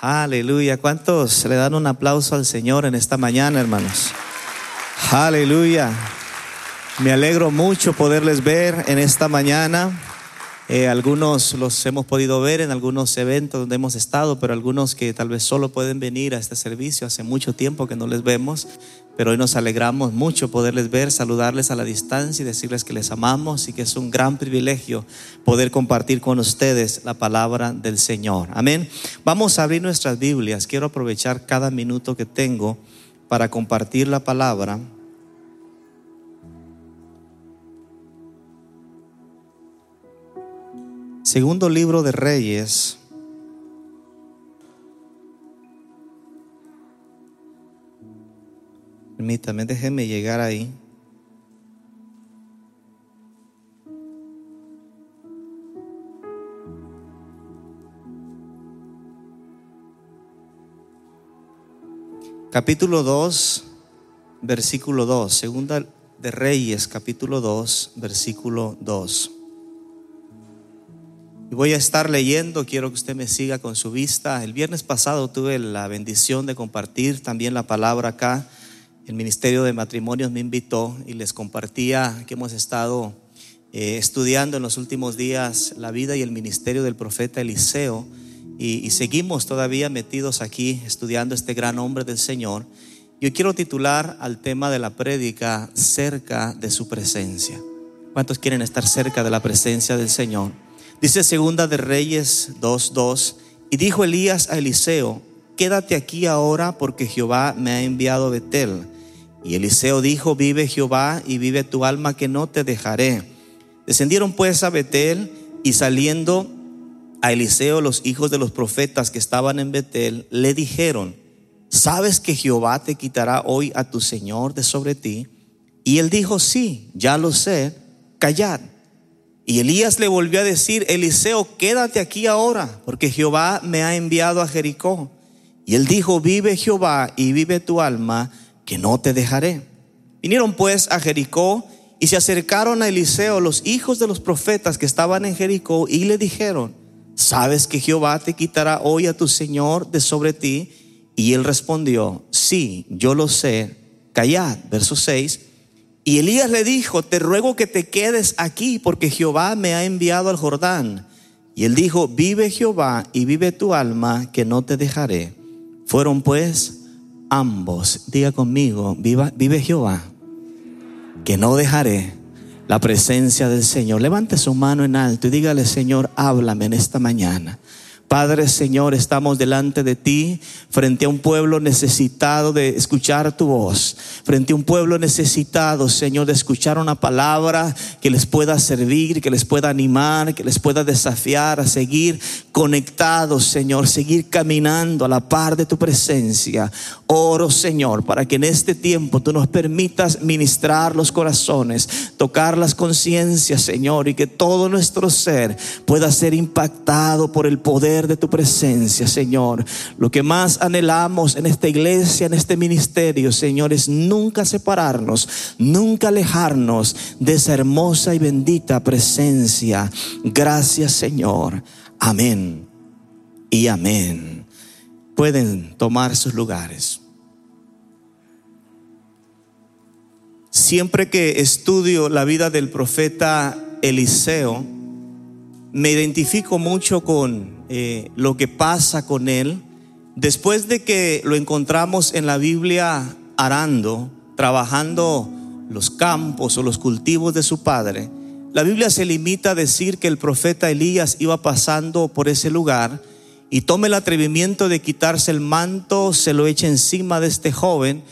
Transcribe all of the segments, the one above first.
Aleluya. ¿Cuántos le dan un aplauso al Señor en esta mañana, hermanos? Aleluya. Me alegro mucho poderles ver en esta mañana. Eh, algunos los hemos podido ver en algunos eventos donde hemos estado, pero algunos que tal vez solo pueden venir a este servicio. Hace mucho tiempo que no les vemos, pero hoy nos alegramos mucho poderles ver, saludarles a la distancia y decirles que les amamos y que es un gran privilegio poder compartir con ustedes la palabra del Señor. Amén. Vamos a abrir nuestras Biblias. Quiero aprovechar cada minuto que tengo para compartir la palabra. Segundo libro de Reyes. Permítame, déjenme llegar ahí. Capítulo 2, versículo 2. Segunda de Reyes, capítulo 2, versículo 2. Y voy a estar leyendo, quiero que usted me siga con su vista. El viernes pasado tuve la bendición de compartir también la palabra acá. El Ministerio de Matrimonios me invitó y les compartía que hemos estado eh, estudiando en los últimos días la vida y el ministerio del profeta Eliseo. Y, seguimos todavía metidos aquí estudiando este gran hombre del Señor. Yo quiero titular al tema de la prédica cerca de su presencia. ¿Cuántos quieren estar cerca de la presencia del Señor? Dice segunda de Reyes 2.2, y dijo Elías a Eliseo, quédate aquí ahora porque Jehová me ha enviado a Betel. Y Eliseo dijo, vive Jehová y vive tu alma que no te dejaré. Descendieron pues a Betel y saliendo a Eliseo los hijos de los profetas que estaban en Betel, le dijeron, ¿sabes que Jehová te quitará hoy a tu Señor de sobre ti? Y él dijo, sí, ya lo sé, callad. Y Elías le volvió a decir, Eliseo, quédate aquí ahora, porque Jehová me ha enviado a Jericó. Y él dijo, vive Jehová y vive tu alma, que no te dejaré. Vinieron pues a Jericó y se acercaron a Eliseo los hijos de los profetas que estaban en Jericó y le dijeron, ¿sabes que Jehová te quitará hoy a tu Señor de sobre ti? Y él respondió, sí, yo lo sé, callad. Verso 6. Y Elías le dijo, te ruego que te quedes aquí porque Jehová me ha enviado al Jordán. Y él dijo, vive Jehová y vive tu alma, que no te dejaré. Fueron pues ambos, diga conmigo, viva, vive Jehová, que no dejaré la presencia del Señor. Levante su mano en alto y dígale, Señor, háblame en esta mañana. Padre Señor, estamos delante de ti, frente a un pueblo necesitado de escuchar tu voz, frente a un pueblo necesitado, Señor, de escuchar una palabra que les pueda servir, que les pueda animar, que les pueda desafiar a seguir conectados, Señor, seguir caminando a la par de tu presencia. Oro, Señor, para que en este tiempo tú nos permitas ministrar los corazones, tocar las conciencias, Señor, y que todo nuestro ser pueda ser impactado por el poder de tu presencia, Señor. Lo que más anhelamos en esta iglesia, en este ministerio, Señor, es nunca separarnos, nunca alejarnos de esa hermosa y bendita presencia. Gracias, Señor. Amén. Y amén. Pueden tomar sus lugares. Siempre que estudio la vida del profeta Eliseo, me identifico mucho con eh, lo que pasa con él. Después de que lo encontramos en la Biblia arando, trabajando los campos o los cultivos de su padre, la Biblia se limita a decir que el profeta Elías iba pasando por ese lugar y toma el atrevimiento de quitarse el manto, se lo echa encima de este joven,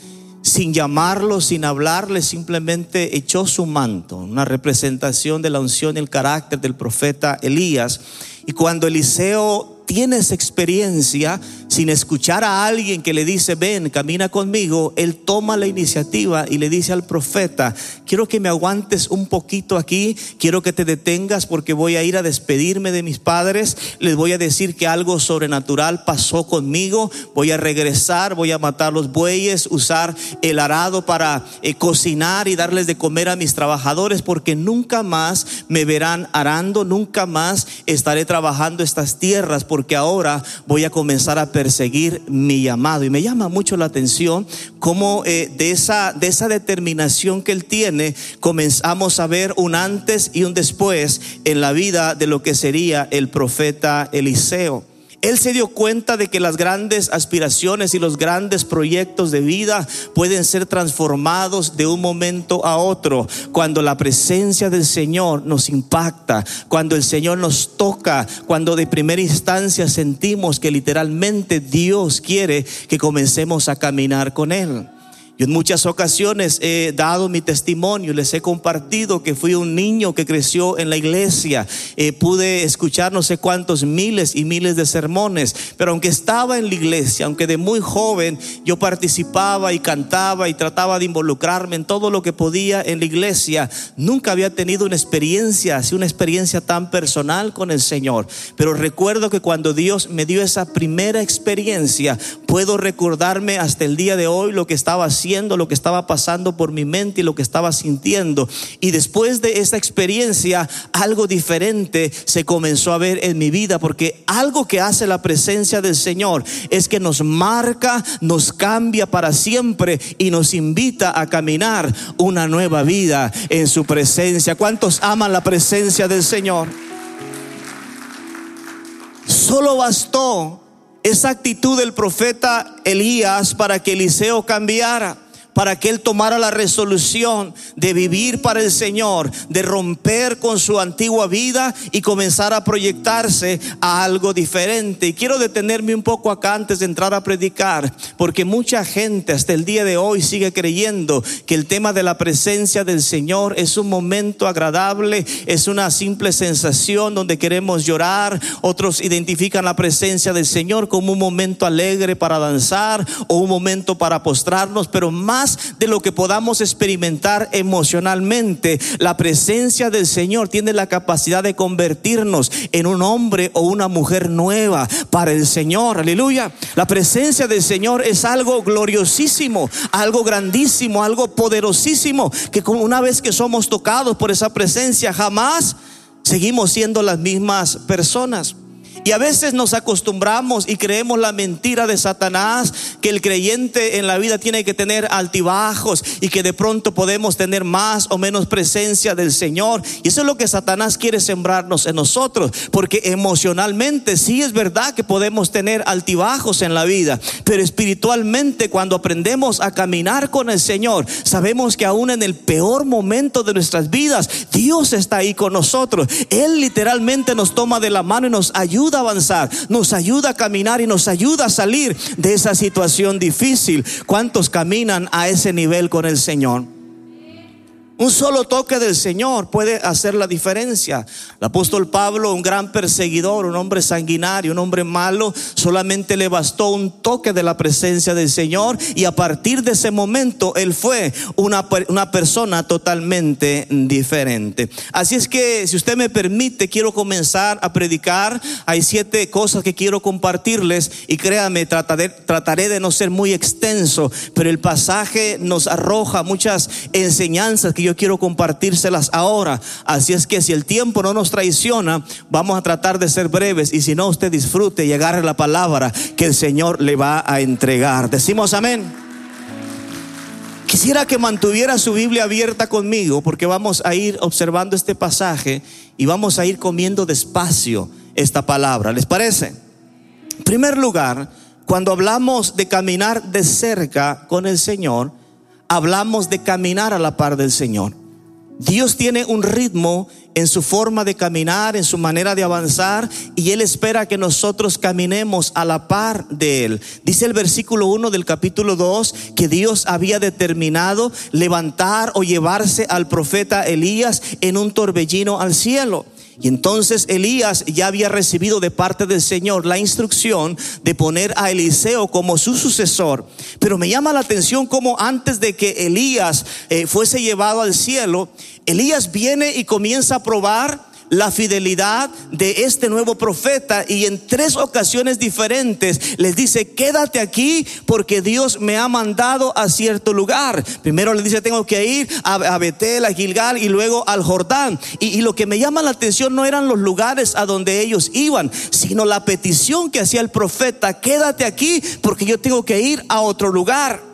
sin llamarlo, sin hablarle, simplemente echó su manto, una representación de la unción y el carácter del profeta Elías. Y cuando Eliseo tiene esa experiencia, sin escuchar a alguien que le dice, ven, camina conmigo, él toma la iniciativa y le dice al profeta, quiero que me aguantes un poquito aquí, quiero que te detengas porque voy a ir a despedirme de mis padres, les voy a decir que algo sobrenatural pasó conmigo, voy a regresar, voy a matar los bueyes, usar el arado para eh, cocinar y darles de comer a mis trabajadores porque nunca más me verán arando, nunca más estaré trabajando estas tierras porque ahora voy a comenzar a perseguir mi llamado. Y me llama mucho la atención cómo eh, de, esa, de esa determinación que él tiene comenzamos a ver un antes y un después en la vida de lo que sería el profeta Eliseo. Él se dio cuenta de que las grandes aspiraciones y los grandes proyectos de vida pueden ser transformados de un momento a otro cuando la presencia del Señor nos impacta, cuando el Señor nos toca, cuando de primera instancia sentimos que literalmente Dios quiere que comencemos a caminar con Él. Yo en muchas ocasiones he dado mi testimonio, les he compartido que fui un niño que creció en la iglesia, eh, pude escuchar no sé cuántos miles y miles de sermones, pero aunque estaba en la iglesia, aunque de muy joven yo participaba y cantaba y trataba de involucrarme en todo lo que podía en la iglesia, nunca había tenido una experiencia, así una experiencia tan personal con el Señor. Pero recuerdo que cuando Dios me dio esa primera experiencia, puedo recordarme hasta el día de hoy lo que estaba haciendo lo que estaba pasando por mi mente y lo que estaba sintiendo. Y después de esa experiencia, algo diferente se comenzó a ver en mi vida, porque algo que hace la presencia del Señor es que nos marca, nos cambia para siempre y nos invita a caminar una nueva vida en su presencia. ¿Cuántos aman la presencia del Señor? Solo bastó esa actitud del profeta Elías para que Eliseo cambiara para que él tomara la resolución de vivir para el Señor, de romper con su antigua vida y comenzar a proyectarse a algo diferente. Y quiero detenerme un poco acá antes de entrar a predicar, porque mucha gente hasta el día de hoy sigue creyendo que el tema de la presencia del Señor es un momento agradable, es una simple sensación donde queremos llorar. Otros identifican la presencia del Señor como un momento alegre para danzar o un momento para postrarnos, pero más de lo que podamos experimentar emocionalmente. La presencia del Señor tiene la capacidad de convertirnos en un hombre o una mujer nueva para el Señor. Aleluya. La presencia del Señor es algo gloriosísimo, algo grandísimo, algo poderosísimo, que una vez que somos tocados por esa presencia, jamás seguimos siendo las mismas personas. Y a veces nos acostumbramos y creemos la mentira de Satanás, que el creyente en la vida tiene que tener altibajos y que de pronto podemos tener más o menos presencia del Señor. Y eso es lo que Satanás quiere sembrarnos en nosotros, porque emocionalmente sí es verdad que podemos tener altibajos en la vida, pero espiritualmente cuando aprendemos a caminar con el Señor, sabemos que aún en el peor momento de nuestras vidas, Dios está ahí con nosotros. Él literalmente nos toma de la mano y nos ayuda avanzar, nos ayuda a caminar y nos ayuda a salir de esa situación difícil. ¿Cuántos caminan a ese nivel con el Señor? Un solo toque del Señor puede hacer la diferencia. El apóstol Pablo, un gran perseguidor, un hombre sanguinario, un hombre malo, solamente le bastó un toque de la presencia del Señor y a partir de ese momento él fue una, una persona totalmente diferente. Así es que, si usted me permite, quiero comenzar a predicar. Hay siete cosas que quiero compartirles y créame, trataré, trataré de no ser muy extenso, pero el pasaje nos arroja muchas enseñanzas que yo quiero compartírselas ahora. Así es que si el tiempo no nos traiciona, vamos a tratar de ser breves y si no, usted disfrute y agarre la palabra que el Señor le va a entregar. Decimos amén. Quisiera que mantuviera su Biblia abierta conmigo porque vamos a ir observando este pasaje y vamos a ir comiendo despacio esta palabra. ¿Les parece? En primer lugar, cuando hablamos de caminar de cerca con el Señor, hablamos de caminar a la par del Señor. Dios tiene un ritmo en su forma de caminar, en su manera de avanzar, y Él espera que nosotros caminemos a la par de Él. Dice el versículo 1 del capítulo 2 que Dios había determinado levantar o llevarse al profeta Elías en un torbellino al cielo. Y entonces Elías ya había recibido de parte del Señor la instrucción de poner a Eliseo como su sucesor. Pero me llama la atención como antes de que Elías eh, fuese llevado al cielo, Elías viene y comienza a probar la fidelidad de este nuevo profeta y en tres ocasiones diferentes les dice, quédate aquí porque Dios me ha mandado a cierto lugar. Primero le dice, tengo que ir a, Betel, a Gilgal y luego al Jordán. Y, y lo que me llama la atención no eran los lugares a donde ellos iban, sino la petición que hacía el profeta, quédate aquí porque yo tengo que ir a otro lugar.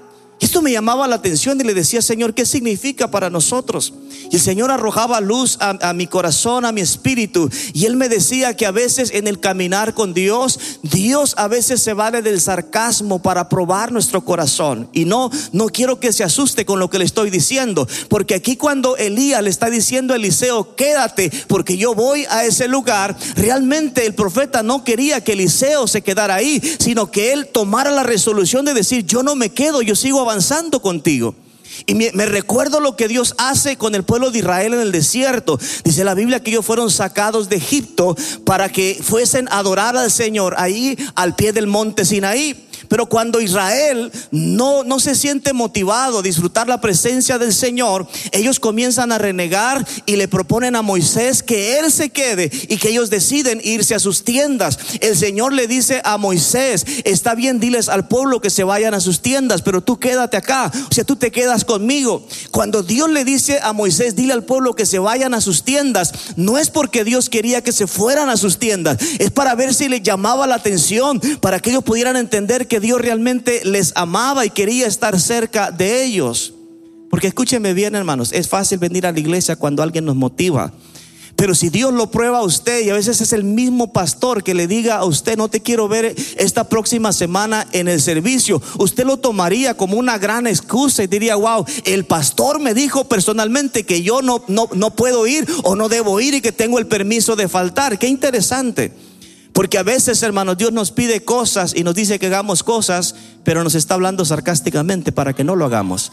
Esto me llamaba la atención y le decía, Señor, ¿qué significa para nosotros? Y el Señor arrojaba luz a, mi corazón, a mi espíritu. Y Él me decía que a veces en el caminar con Dios, Dios a veces se vale del sarcasmo para probar nuestro corazón. Y no, no quiero que se asuste con lo que le estoy diciendo. Porque aquí cuando Elías le está diciendo a Eliseo, quédate porque yo voy a ese lugar, realmente el profeta no quería que Eliseo se quedara ahí, sino que él tomara la resolución de decir, yo no me quedo, yo sigo avanzando avanzando contigo. Y me, recuerdo lo que Dios hace con el pueblo de Israel en el desierto. Dice la Biblia que ellos fueron sacados de Egipto para que fuesen a adorar al Señor ahí al pie del monte Sinaí. Pero cuando Israel no, no se siente motivado a disfrutar la presencia del Señor, ellos comienzan a renegar y le proponen a Moisés que él se quede y que ellos deciden irse a sus tiendas. El Señor le dice a Moisés, está bien, diles al pueblo que se vayan a sus tiendas, pero tú quédate acá, o sea, tú te quedas conmigo. Cuando Dios le dice a Moisés, dile al pueblo que se vayan a sus tiendas, no es porque Dios quería que se fueran a sus tiendas, es para ver si le llamaba la atención, para que ellos pudieran entender que Dios realmente les amaba y quería estar cerca de ellos. Porque escúcheme bien, hermanos, es fácil venir a la iglesia cuando alguien nos motiva. Pero si Dios lo prueba a usted y a veces es el mismo pastor que le diga a usted, no te quiero ver esta próxima semana en el servicio, usted lo tomaría como una gran excusa y diría, wow, el pastor me dijo personalmente que yo no, no, no puedo ir o no debo ir y que tengo el permiso de faltar. Qué interesante. Porque a veces, hermanos, Dios nos pide cosas y nos dice que hagamos cosas, pero nos está hablando sarcásticamente para que no lo hagamos.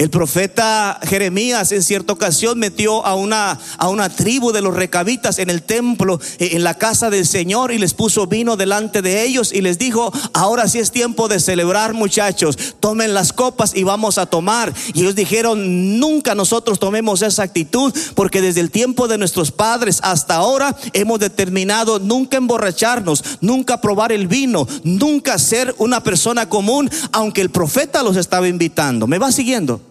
El profeta Jeremías en cierta ocasión metió a una, a una tribu de los recabitas en el templo, eh, en la casa del Señor, y les puso vino delante de ellos y les dijo, ahora sí es tiempo de celebrar muchachos, tomen las copas y vamos a tomar. Y ellos dijeron, nunca nosotros tomemos esa actitud, porque desde el tiempo de nuestros padres hasta ahora hemos determinado nunca emborracharnos, nunca probar el vino, nunca ser una persona común, aunque el profeta los estaba invitando. ¿Me va siguiendo?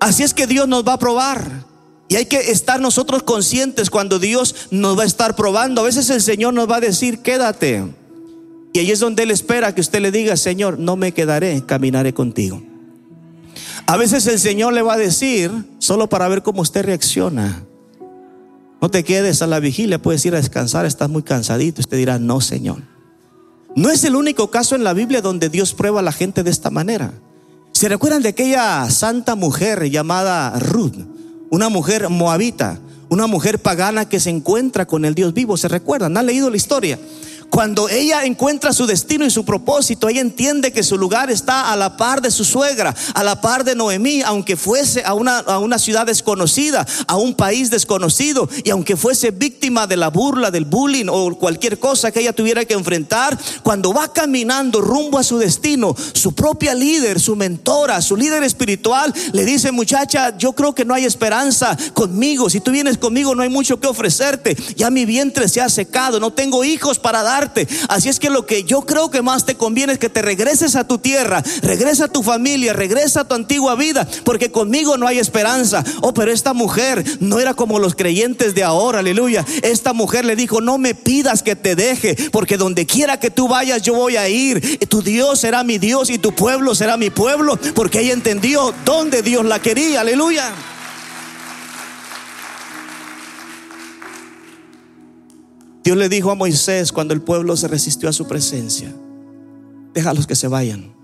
Así es que Dios nos va a probar. Y hay que estar nosotros conscientes cuando Dios nos va a estar probando. A veces el Señor nos va a decir, quédate. Y ahí es donde Él espera que usted le diga, Señor, no me quedaré, caminaré contigo. A veces el Señor le va a decir, solo para ver cómo usted reacciona. No te quedes a la vigilia, puedes ir a descansar, estás muy cansadito. Usted dirá, no, Señor. No es el único caso en la Biblia donde Dios prueba a la gente de esta manera. ¿Se recuerdan de aquella santa mujer llamada Ruth? Una mujer moabita, una mujer pagana que se encuentra con el Dios vivo. ¿Se recuerdan? ¿Han leído la historia? Cuando ella encuentra su destino y su propósito, ella entiende que su lugar está a la par de su suegra, a la par de Noemí, aunque fuese a una, a una ciudad desconocida, a un país desconocido, y aunque fuese víctima de la burla, del bullying o cualquier cosa que ella tuviera que enfrentar, cuando va caminando rumbo a su destino, su propia líder, su mentora, su líder espiritual, le dice, muchacha, yo creo que no hay esperanza conmigo, si tú vienes conmigo no hay mucho que ofrecerte, ya mi vientre se ha secado, no tengo hijos para dar Así es que lo que yo creo que más te conviene es que te regreses a tu tierra, regresa a tu familia, regresa a tu antigua vida, porque conmigo no hay esperanza. Oh, pero esta mujer no era como los creyentes de ahora, aleluya. Esta mujer le dijo, no me pidas que te deje, porque donde quiera que tú vayas yo voy a ir. Tu Dios será mi Dios y tu pueblo será mi pueblo, porque ella entendió dónde Dios la quería, aleluya. Dios le dijo a Moisés cuando el pueblo se resistió a su presencia, déjalos que se vayan.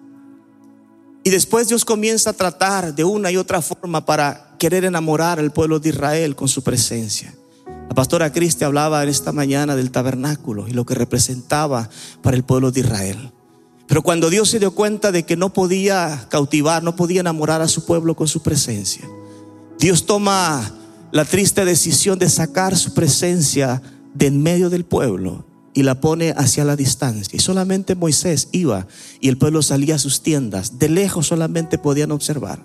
Y después Dios comienza a tratar de una y otra forma para querer enamorar al pueblo de Israel con su presencia. La pastora Cristi hablaba en esta mañana del tabernáculo y lo que representaba para el pueblo de Israel. Pero cuando Dios se dio cuenta de que no podía cautivar, no podía enamorar a su pueblo con su presencia, Dios toma la triste decisión de sacar su presencia de en medio del pueblo y la pone hacia la distancia. Y solamente Moisés iba y el pueblo salía a sus tiendas. De lejos solamente podían observar.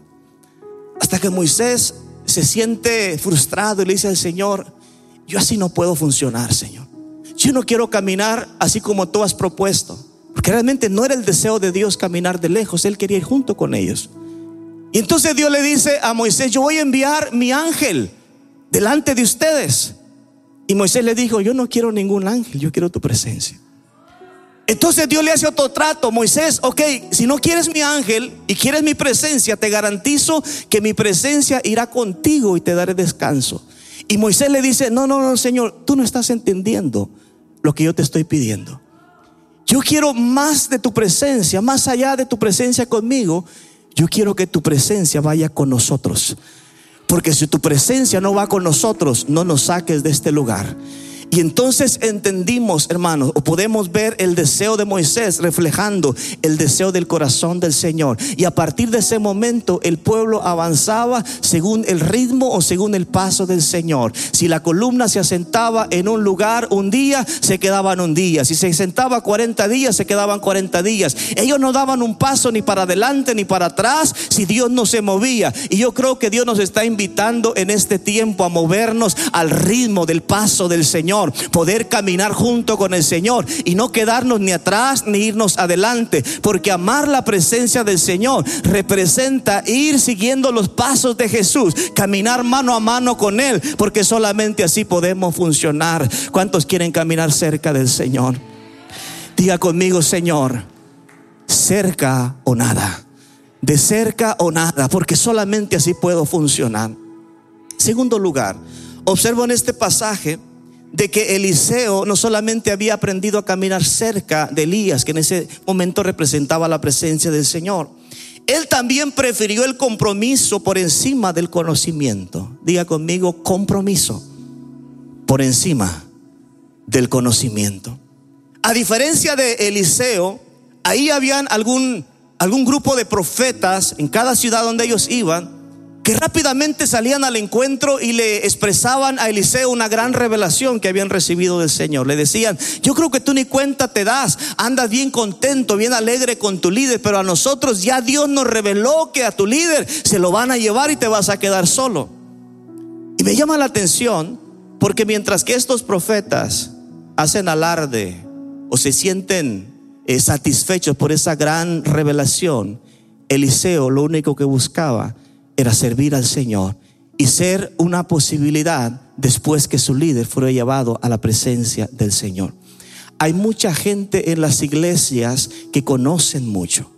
Hasta que Moisés se siente frustrado y le dice al Señor, yo así no puedo funcionar, Señor. Yo no quiero caminar así como tú has propuesto. Porque realmente no era el deseo de Dios caminar de lejos, Él quería ir junto con ellos. Y entonces Dios le dice a Moisés, yo voy a enviar mi ángel delante de ustedes. Y Moisés le dijo, yo no quiero ningún ángel, yo quiero tu presencia. Entonces Dios le hace otro trato, Moisés, ok, si no quieres mi ángel y quieres mi presencia, te garantizo que mi presencia irá contigo y te daré descanso. Y Moisés le dice, no, no, no, Señor, tú no estás entendiendo lo que yo te estoy pidiendo. Yo quiero más de tu presencia, más allá de tu presencia conmigo, yo quiero que tu presencia vaya con nosotros. Porque si tu presencia no va con nosotros, no nos saques de este lugar. Y entonces entendimos, hermanos, o podemos ver el deseo de Moisés reflejando el deseo del corazón del Señor. Y a partir de ese momento el pueblo avanzaba según el ritmo o según el paso del Señor. Si la columna se asentaba en un lugar un día, se quedaban un día. Si se sentaba 40 días, se quedaban 40 días. Ellos no daban un paso ni para adelante ni para atrás si Dios no se movía. Y yo creo que Dios nos está invitando en este tiempo a movernos al ritmo del paso del Señor poder caminar junto con el Señor y no quedarnos ni atrás ni irnos adelante, porque amar la presencia del Señor representa ir siguiendo los pasos de Jesús, caminar mano a mano con Él, porque solamente así podemos funcionar. ¿Cuántos quieren caminar cerca del Señor? Diga conmigo, Señor, cerca o nada, de cerca o nada, porque solamente así puedo funcionar. Segundo lugar, observo en este pasaje de que Eliseo no solamente había aprendido a caminar cerca de Elías, que en ese momento representaba la presencia del Señor, él también prefirió el compromiso por encima del conocimiento. Diga conmigo, compromiso por encima del conocimiento. A diferencia de Eliseo, ahí habían algún, algún grupo de profetas en cada ciudad donde ellos iban que rápidamente salían al encuentro y le expresaban a Eliseo una gran revelación que habían recibido del Señor. Le decían, yo creo que tú ni cuenta te das, andas bien contento, bien alegre con tu líder, pero a nosotros ya Dios nos reveló que a tu líder se lo van a llevar y te vas a quedar solo. Y me llama la atención porque mientras que estos profetas hacen alarde o se sienten eh, satisfechos por esa gran revelación, Eliseo lo único que buscaba era servir al Señor y ser una posibilidad después que su líder fuera llevado a la presencia del Señor. Hay mucha gente en las iglesias que conocen mucho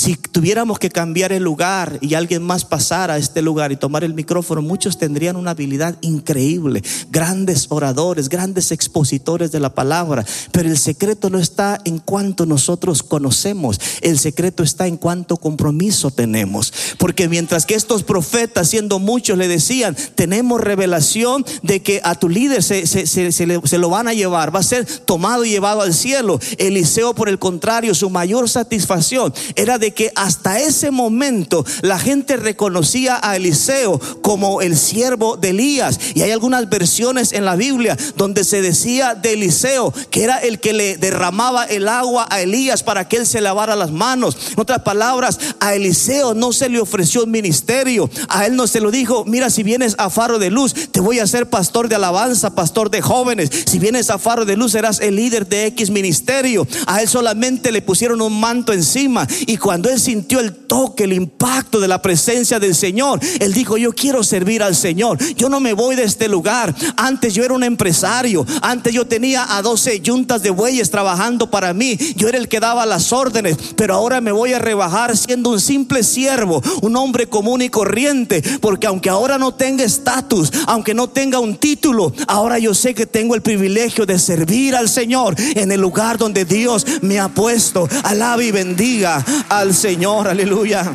si tuviéramos que cambiar el lugar y alguien más pasara a este lugar y tomar el micrófono, muchos tendrían una habilidad increíble, grandes oradores, grandes expositores de la palabra, pero el secreto no está en cuanto nosotros conocemos, el secreto está en cuánto compromiso tenemos, porque mientras que estos profetas, siendo muchos, le decían, tenemos revelación de que a tu líder se, se lo van a llevar, va a ser tomado y llevado al cielo, Eliseo por el contrario, su mayor satisfacción era de que hasta ese momento la gente reconocía a Eliseo como el siervo de Elías. Y hay algunas versiones en la Biblia donde se decía de Eliseo que era el que le derramaba el agua a Elías para que él se lavara las manos. En otras palabras, a Eliseo no se le ofreció un ministerio. A él no se lo dijo, mira, si vienes a Faro de Luz, te voy a ser pastor de alabanza, pastor de jóvenes. Si vienes a Faro de Luz, serás el líder de X ministerio. A él solamente le pusieron un manto encima. Y cuando él sintió el toque, el impacto de la presencia del Señor, él dijo, yo quiero servir al Señor. Yo no me voy de este lugar. Antes yo era un empresario. Antes yo tenía a 12 yuntas de bueyes trabajando para mí. Yo era el que daba las órdenes. Pero ahora me voy a rebajar siendo un simple siervo, un hombre común y corriente. Porque aunque ahora no tenga estatus, aunque no tenga un título, ahora yo sé que tengo el privilegio de servir al Señor en el lugar donde Dios me ha puesto. Alabe y bendiga al Señor, aleluya.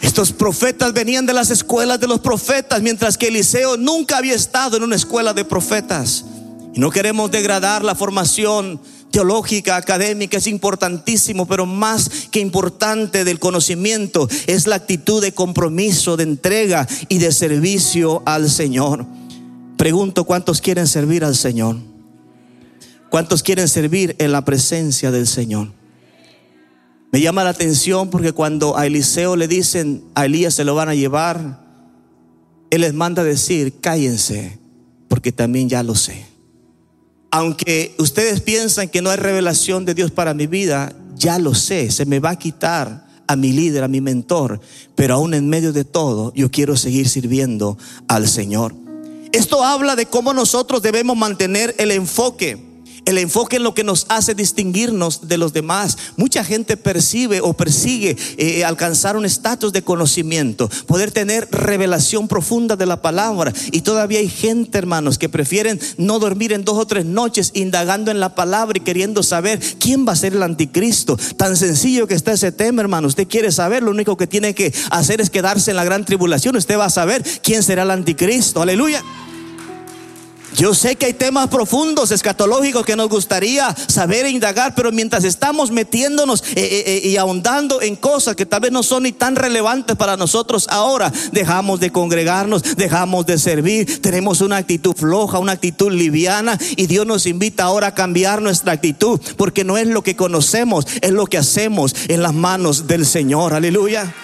Estos profetas venían de las escuelas de los profetas, mientras que Eliseo nunca había estado en una escuela de profetas. Y no queremos degradar la formación teológica, académica, es importantísimo, pero más que importante del conocimiento es la actitud de compromiso, de entrega y de servicio al Señor. Pregunto, ¿cuántos quieren servir al Señor? ¿Cuántos quieren servir en la presencia del Señor? Me llama la atención porque cuando a Eliseo le dicen a Elías se lo van a llevar, Él les manda decir, cállense, porque también ya lo sé. Aunque ustedes piensan que no hay revelación de Dios para mi vida, ya lo sé, se me va a quitar a mi líder, a mi mentor, pero aún en medio de todo, yo quiero seguir sirviendo al Señor. Esto habla de cómo nosotros debemos mantener el enfoque el enfoque en lo que nos hace distinguirnos de los demás. Mucha gente percibe o persigue eh, alcanzar un estatus de conocimiento, poder tener revelación profunda de la palabra. Y todavía hay gente, hermanos, que prefieren no dormir en dos o tres noches indagando en la palabra y queriendo saber quién va a ser el anticristo. Tan sencillo que está ese tema, hermano. Usted quiere saber, lo único que tiene que hacer es quedarse en la gran tribulación. Usted va a saber quién será el anticristo. Aleluya. Yo sé que hay temas profundos, escatológicos que nos gustaría saber e indagar, pero mientras estamos metiéndonos eh, eh, eh, y ahondando en cosas que tal vez no son ni tan relevantes para nosotros ahora, dejamos de congregarnos, dejamos de servir, tenemos una actitud floja, una actitud liviana y Dios nos invita ahora a cambiar nuestra actitud, porque no es lo que conocemos, es lo que hacemos en las manos del Señor. Aleluya.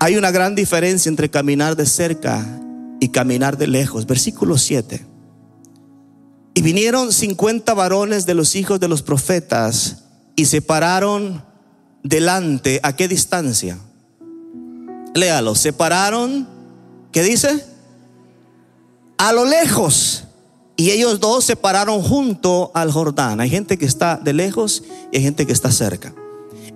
Hay una gran diferencia entre caminar de cerca y caminar de lejos. Versículo 7. Y vinieron 50 varones de los hijos de los profetas y se pararon delante. ¿A qué distancia? Léalo. Se pararon, ¿qué dice? A lo lejos. Y ellos dos se pararon junto al Jordán. Hay gente que está de lejos y hay gente que está cerca.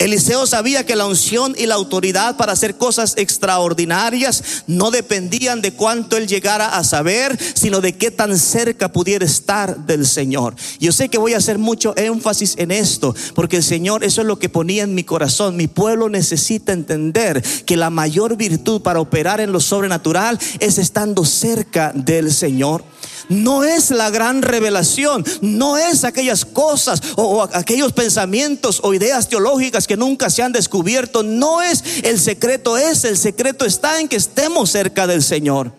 Eliseo sabía que la unción y la autoridad para hacer cosas extraordinarias no dependían de cuánto él llegara a saber, sino de qué tan cerca pudiera estar del Señor. Yo sé que voy a hacer mucho énfasis en esto, porque el Señor, eso es lo que ponía en mi corazón. Mi pueblo necesita entender que la mayor virtud para operar en lo sobrenatural es estando cerca del Señor no es la gran revelación, no es aquellas cosas o, aquellos pensamientos o ideas teológicas que nunca se han descubierto, no es el secreto, es el secreto está en que estemos cerca del Señor.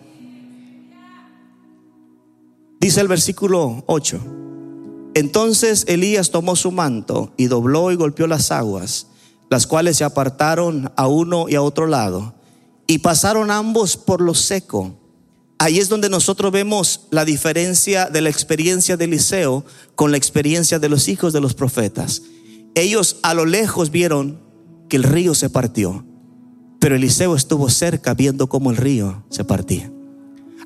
Dice el versículo 8. Entonces Elías tomó su manto y dobló y golpeó las aguas, las cuales se apartaron a uno y a otro lado, y pasaron ambos por lo seco Ahí es donde nosotros vemos la diferencia de la experiencia de Eliseo con la experiencia de los hijos de los profetas. Ellos a lo lejos vieron que el río se partió, pero Eliseo estuvo cerca viendo cómo el río se partía.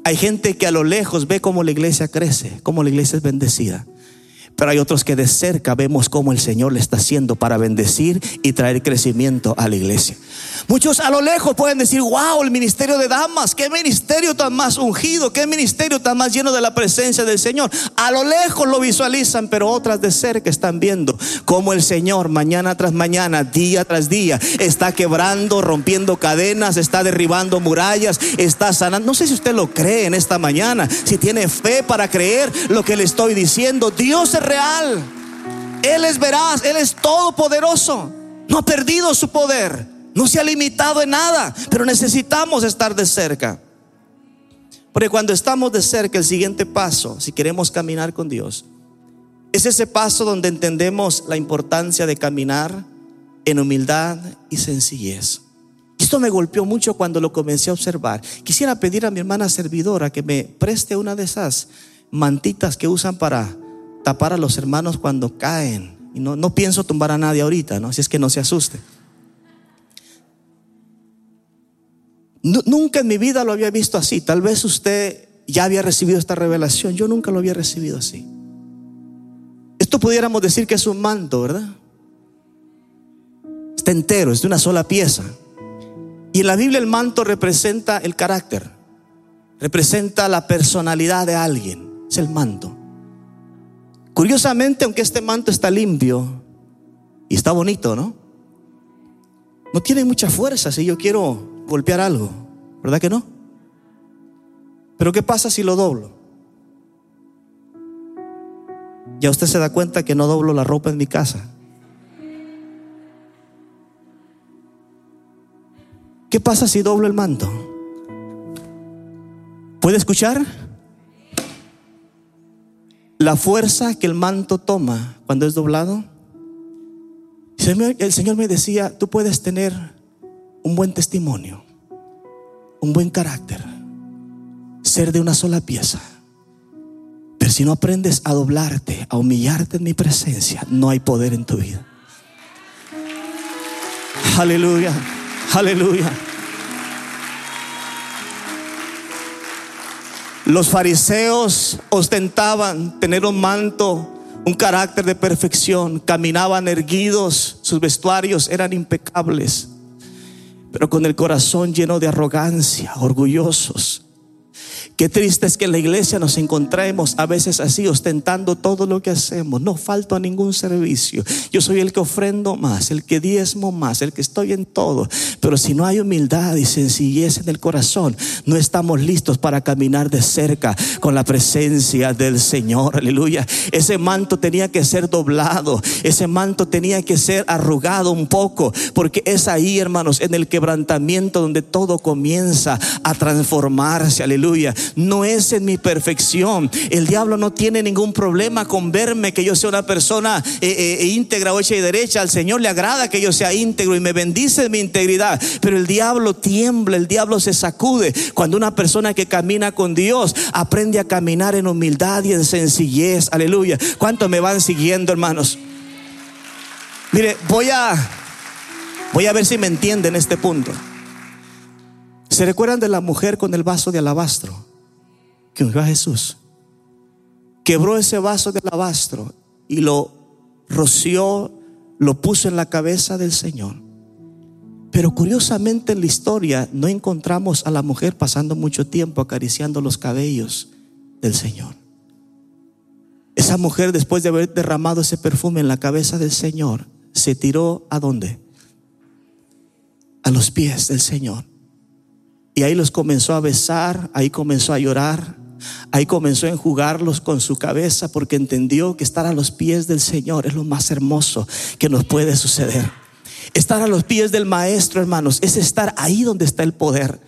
Hay gente que a lo lejos ve cómo la iglesia crece, cómo la iglesia es bendecida. Pero hay otros que de cerca vemos cómo el Señor le está haciendo para bendecir y traer crecimiento a la iglesia. Muchos a lo lejos pueden decir, wow, el ministerio de damas, qué ministerio tan más ungido, qué ministerio tan más lleno de la presencia del Señor. A lo lejos lo visualizan, pero otras de cerca están viendo cómo el Señor mañana tras mañana, día tras día, está quebrando, rompiendo cadenas, está derribando murallas, está sanando. No sé si usted lo cree en esta mañana, si tiene fe para creer lo que le estoy diciendo. Dios se real. Él es veraz, Él es todopoderoso. No ha perdido su poder, no se ha limitado en nada, pero necesitamos estar de cerca. Porque cuando estamos de cerca, el siguiente paso, si queremos caminar con Dios, es ese paso donde entendemos la importancia de caminar en humildad y sencillez. Esto me golpeó mucho cuando lo comencé a observar. Quisiera pedir a mi hermana servidora que me preste una de esas mantitas que usan para tapar a los hermanos cuando caen. Y no, no pienso tumbar a nadie ahorita, ¿no? Si es que no se asuste. nunca en mi vida lo había visto así. Tal vez usted ya había recibido esta revelación. Yo nunca lo había recibido así. Esto pudiéramos decir que es un manto, ¿verdad? Está entero, es de una sola pieza. Y en la Biblia el manto representa el carácter, representa la personalidad de alguien. Es el manto. Curiosamente, aunque este manto está limpio y está bonito, ¿no? No tiene mucha fuerza si yo quiero golpear algo, ¿verdad que no? Pero ¿qué pasa si lo doblo? Ya usted se da cuenta que no doblo la ropa en mi casa. ¿Qué pasa si doblo el manto? ¿Puede escuchar? La fuerza que el manto toma cuando es doblado. el Señor me decía, tú puedes tener un buen testimonio, un buen carácter, ser de una sola pieza. Pero si no aprendes a doblarte, a humillarte en mi presencia, no hay poder en tu vida. Aleluya, aleluya. Los fariseos ostentaban tener un manto, un carácter de perfección, caminaban erguidos, sus vestuarios eran impecables, pero con el corazón lleno de arrogancia, orgullosos. Qué triste es que en la iglesia nos encontremos a veces así, ostentando todo lo que hacemos. No falto a ningún servicio. Yo soy el que ofrendo más, el que diezmo más, el que estoy en todo. Pero si no hay humildad y sencillez en el corazón, no estamos listos para caminar de cerca con la presencia del Señor. Aleluya. Ese manto tenía que ser doblado. Ese manto tenía que ser arrugado un poco. Porque es ahí, hermanos, en el quebrantamiento donde todo comienza a transformarse. Aleluya no es en mi perfección. El diablo no tiene ningún problema con verme que yo sea una persona eh, eh, íntegra o hecha y derecha. Al Señor le agrada que yo sea íntegro y me bendice mi integridad. Pero el diablo tiembla, el diablo se sacude cuando una persona que camina con Dios aprende a caminar en humildad y en sencillez. Aleluya. ¿Cuántos me van siguiendo, hermanos? Mire, voy a voy a ver si me entienden este punto. ¿Se recuerdan de la mujer con el vaso de alabastro? Que ungió Jesús. Quebró ese vaso de alabastro y lo roció, lo puso en la cabeza del Señor. Pero curiosamente en la historia no encontramos a la mujer pasando mucho tiempo acariciando los cabellos del Señor. Esa mujer después de haber derramado ese perfume en la cabeza del Señor, se tiró a dónde? A los pies del Señor. Y ahí los comenzó a besar, ahí comenzó a llorar, Ahí comenzó a enjugarlos con su cabeza porque entendió que estar a los pies del Señor es lo más hermoso que nos puede suceder. Estar a los pies del Maestro, hermanos, es estar ahí donde está el poder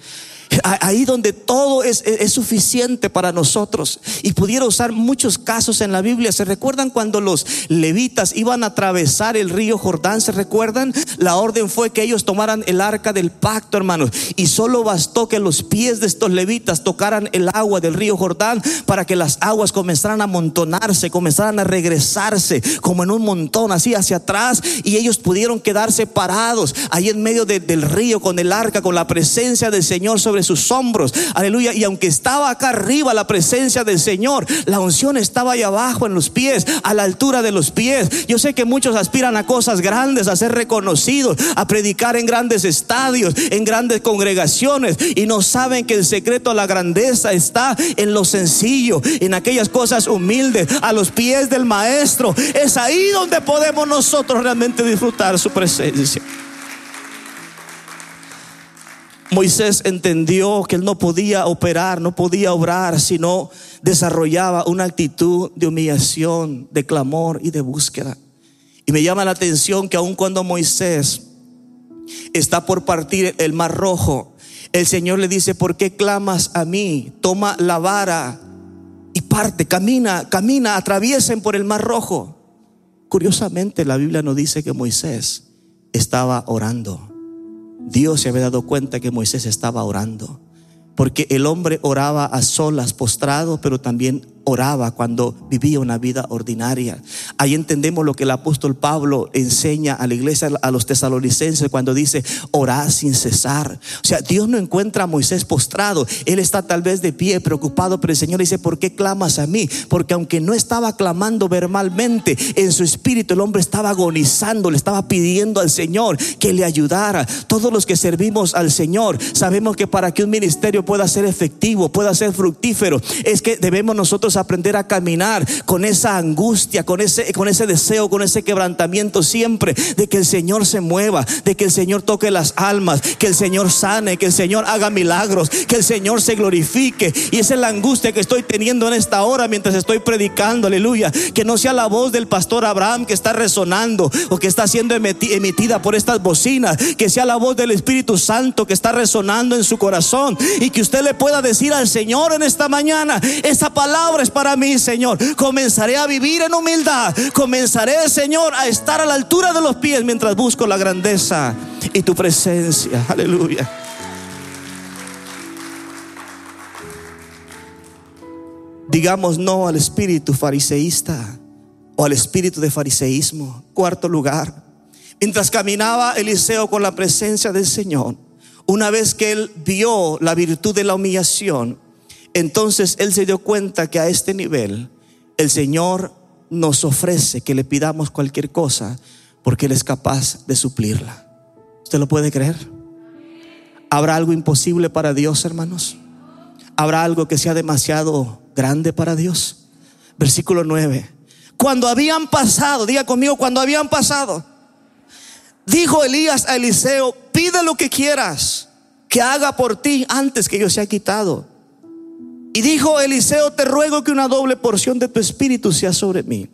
ahí donde todo es, suficiente para nosotros. Y pudiera usar muchos casos en la Biblia. ¿Se recuerdan cuando los levitas iban a atravesar el río Jordán? ¿Se recuerdan? La orden fue que ellos tomaran el arca del pacto, hermanos. Y solo bastó que los pies de estos levitas tocaran el agua del río Jordán para que las aguas comenzaran a amontonarse, comenzaran a regresarse como en un montón, así hacia atrás. Y ellos pudieron quedarse parados ahí en medio del río con el arca, con la presencia del Señor sobre sus hombros. Aleluya. Y aunque estaba acá arriba la presencia del Señor, la unción estaba ahí abajo en los pies, a la altura de los pies. Yo sé que muchos aspiran a cosas grandes, a ser reconocidos, a predicar en grandes estadios, en grandes congregaciones y no saben que el secreto a la grandeza está en lo sencillo, en aquellas cosas humildes, a los pies del maestro. Es ahí donde podemos nosotros realmente disfrutar su presencia. Moisés entendió que él no podía operar, no podía obrar, sino desarrollaba una actitud de humillación, de clamor y de búsqueda. Y me llama la atención que aun cuando Moisés está por partir el mar rojo, el Señor le dice, ¿por qué clamas a mí? Toma la vara y parte, camina, camina, atraviesen por el mar rojo. Curiosamente la Biblia no dice que Moisés estaba orando. Dios se había dado cuenta que Moisés estaba orando. Porque el hombre oraba a solas, postrado, pero también oraba cuando vivía una vida ordinaria. Ahí entendemos lo que el apóstol Pablo enseña a la iglesia, a los tesalonicenses, cuando dice orar sin cesar. O sea, Dios no encuentra a Moisés postrado. Él está tal vez de pie, preocupado, pero el Señor dice, ¿por qué clamas a mí? Porque aunque no estaba clamando verbalmente, en su espíritu el hombre estaba agonizando, le estaba pidiendo al Señor que le ayudara. Todos los que servimos al Señor sabemos que para que un ministerio pueda ser efectivo, pueda ser fructífero, es que debemos nosotros aprender a caminar con esa angustia, con ese, con ese deseo, con ese quebrantamiento siempre de que el Señor se mueva, de que el Señor toque las almas, que el Señor sane, que el Señor haga milagros, que el Señor se glorifique. Y esa es la angustia que estoy teniendo en esta hora mientras estoy predicando, aleluya. Que no sea la voz del pastor Abraham que está resonando o que está siendo emitida por estas bocinas, que sea la voz del Espíritu Santo que está resonando en su corazón y que usted le pueda decir al Señor en esta mañana esa palabra para mí, Señor. Comenzaré a vivir en humildad. Comenzaré, Señor, a estar a la altura de los pies mientras busco la grandeza y tu presencia. Aleluya. Digamos no al espíritu fariseísta o al espíritu de fariseísmo. Cuarto lugar, mientras caminaba Eliseo con la presencia del Señor, una vez que él vio la virtud de la humillación, entonces él se dio cuenta que a este nivel el Señor nos ofrece que le pidamos cualquier cosa porque Él es capaz de suplirla. ¿Usted lo puede creer? ¿Habrá algo imposible para Dios, hermanos? ¿Habrá algo que sea demasiado grande para Dios? Versículo 9. Cuando habían pasado, diga conmigo, cuando habían pasado, dijo Elías a Eliseo, pide lo que quieras que haga por ti antes que yo sea quitado. Y dijo Eliseo, te ruego que una doble porción de tu espíritu sea sobre mí.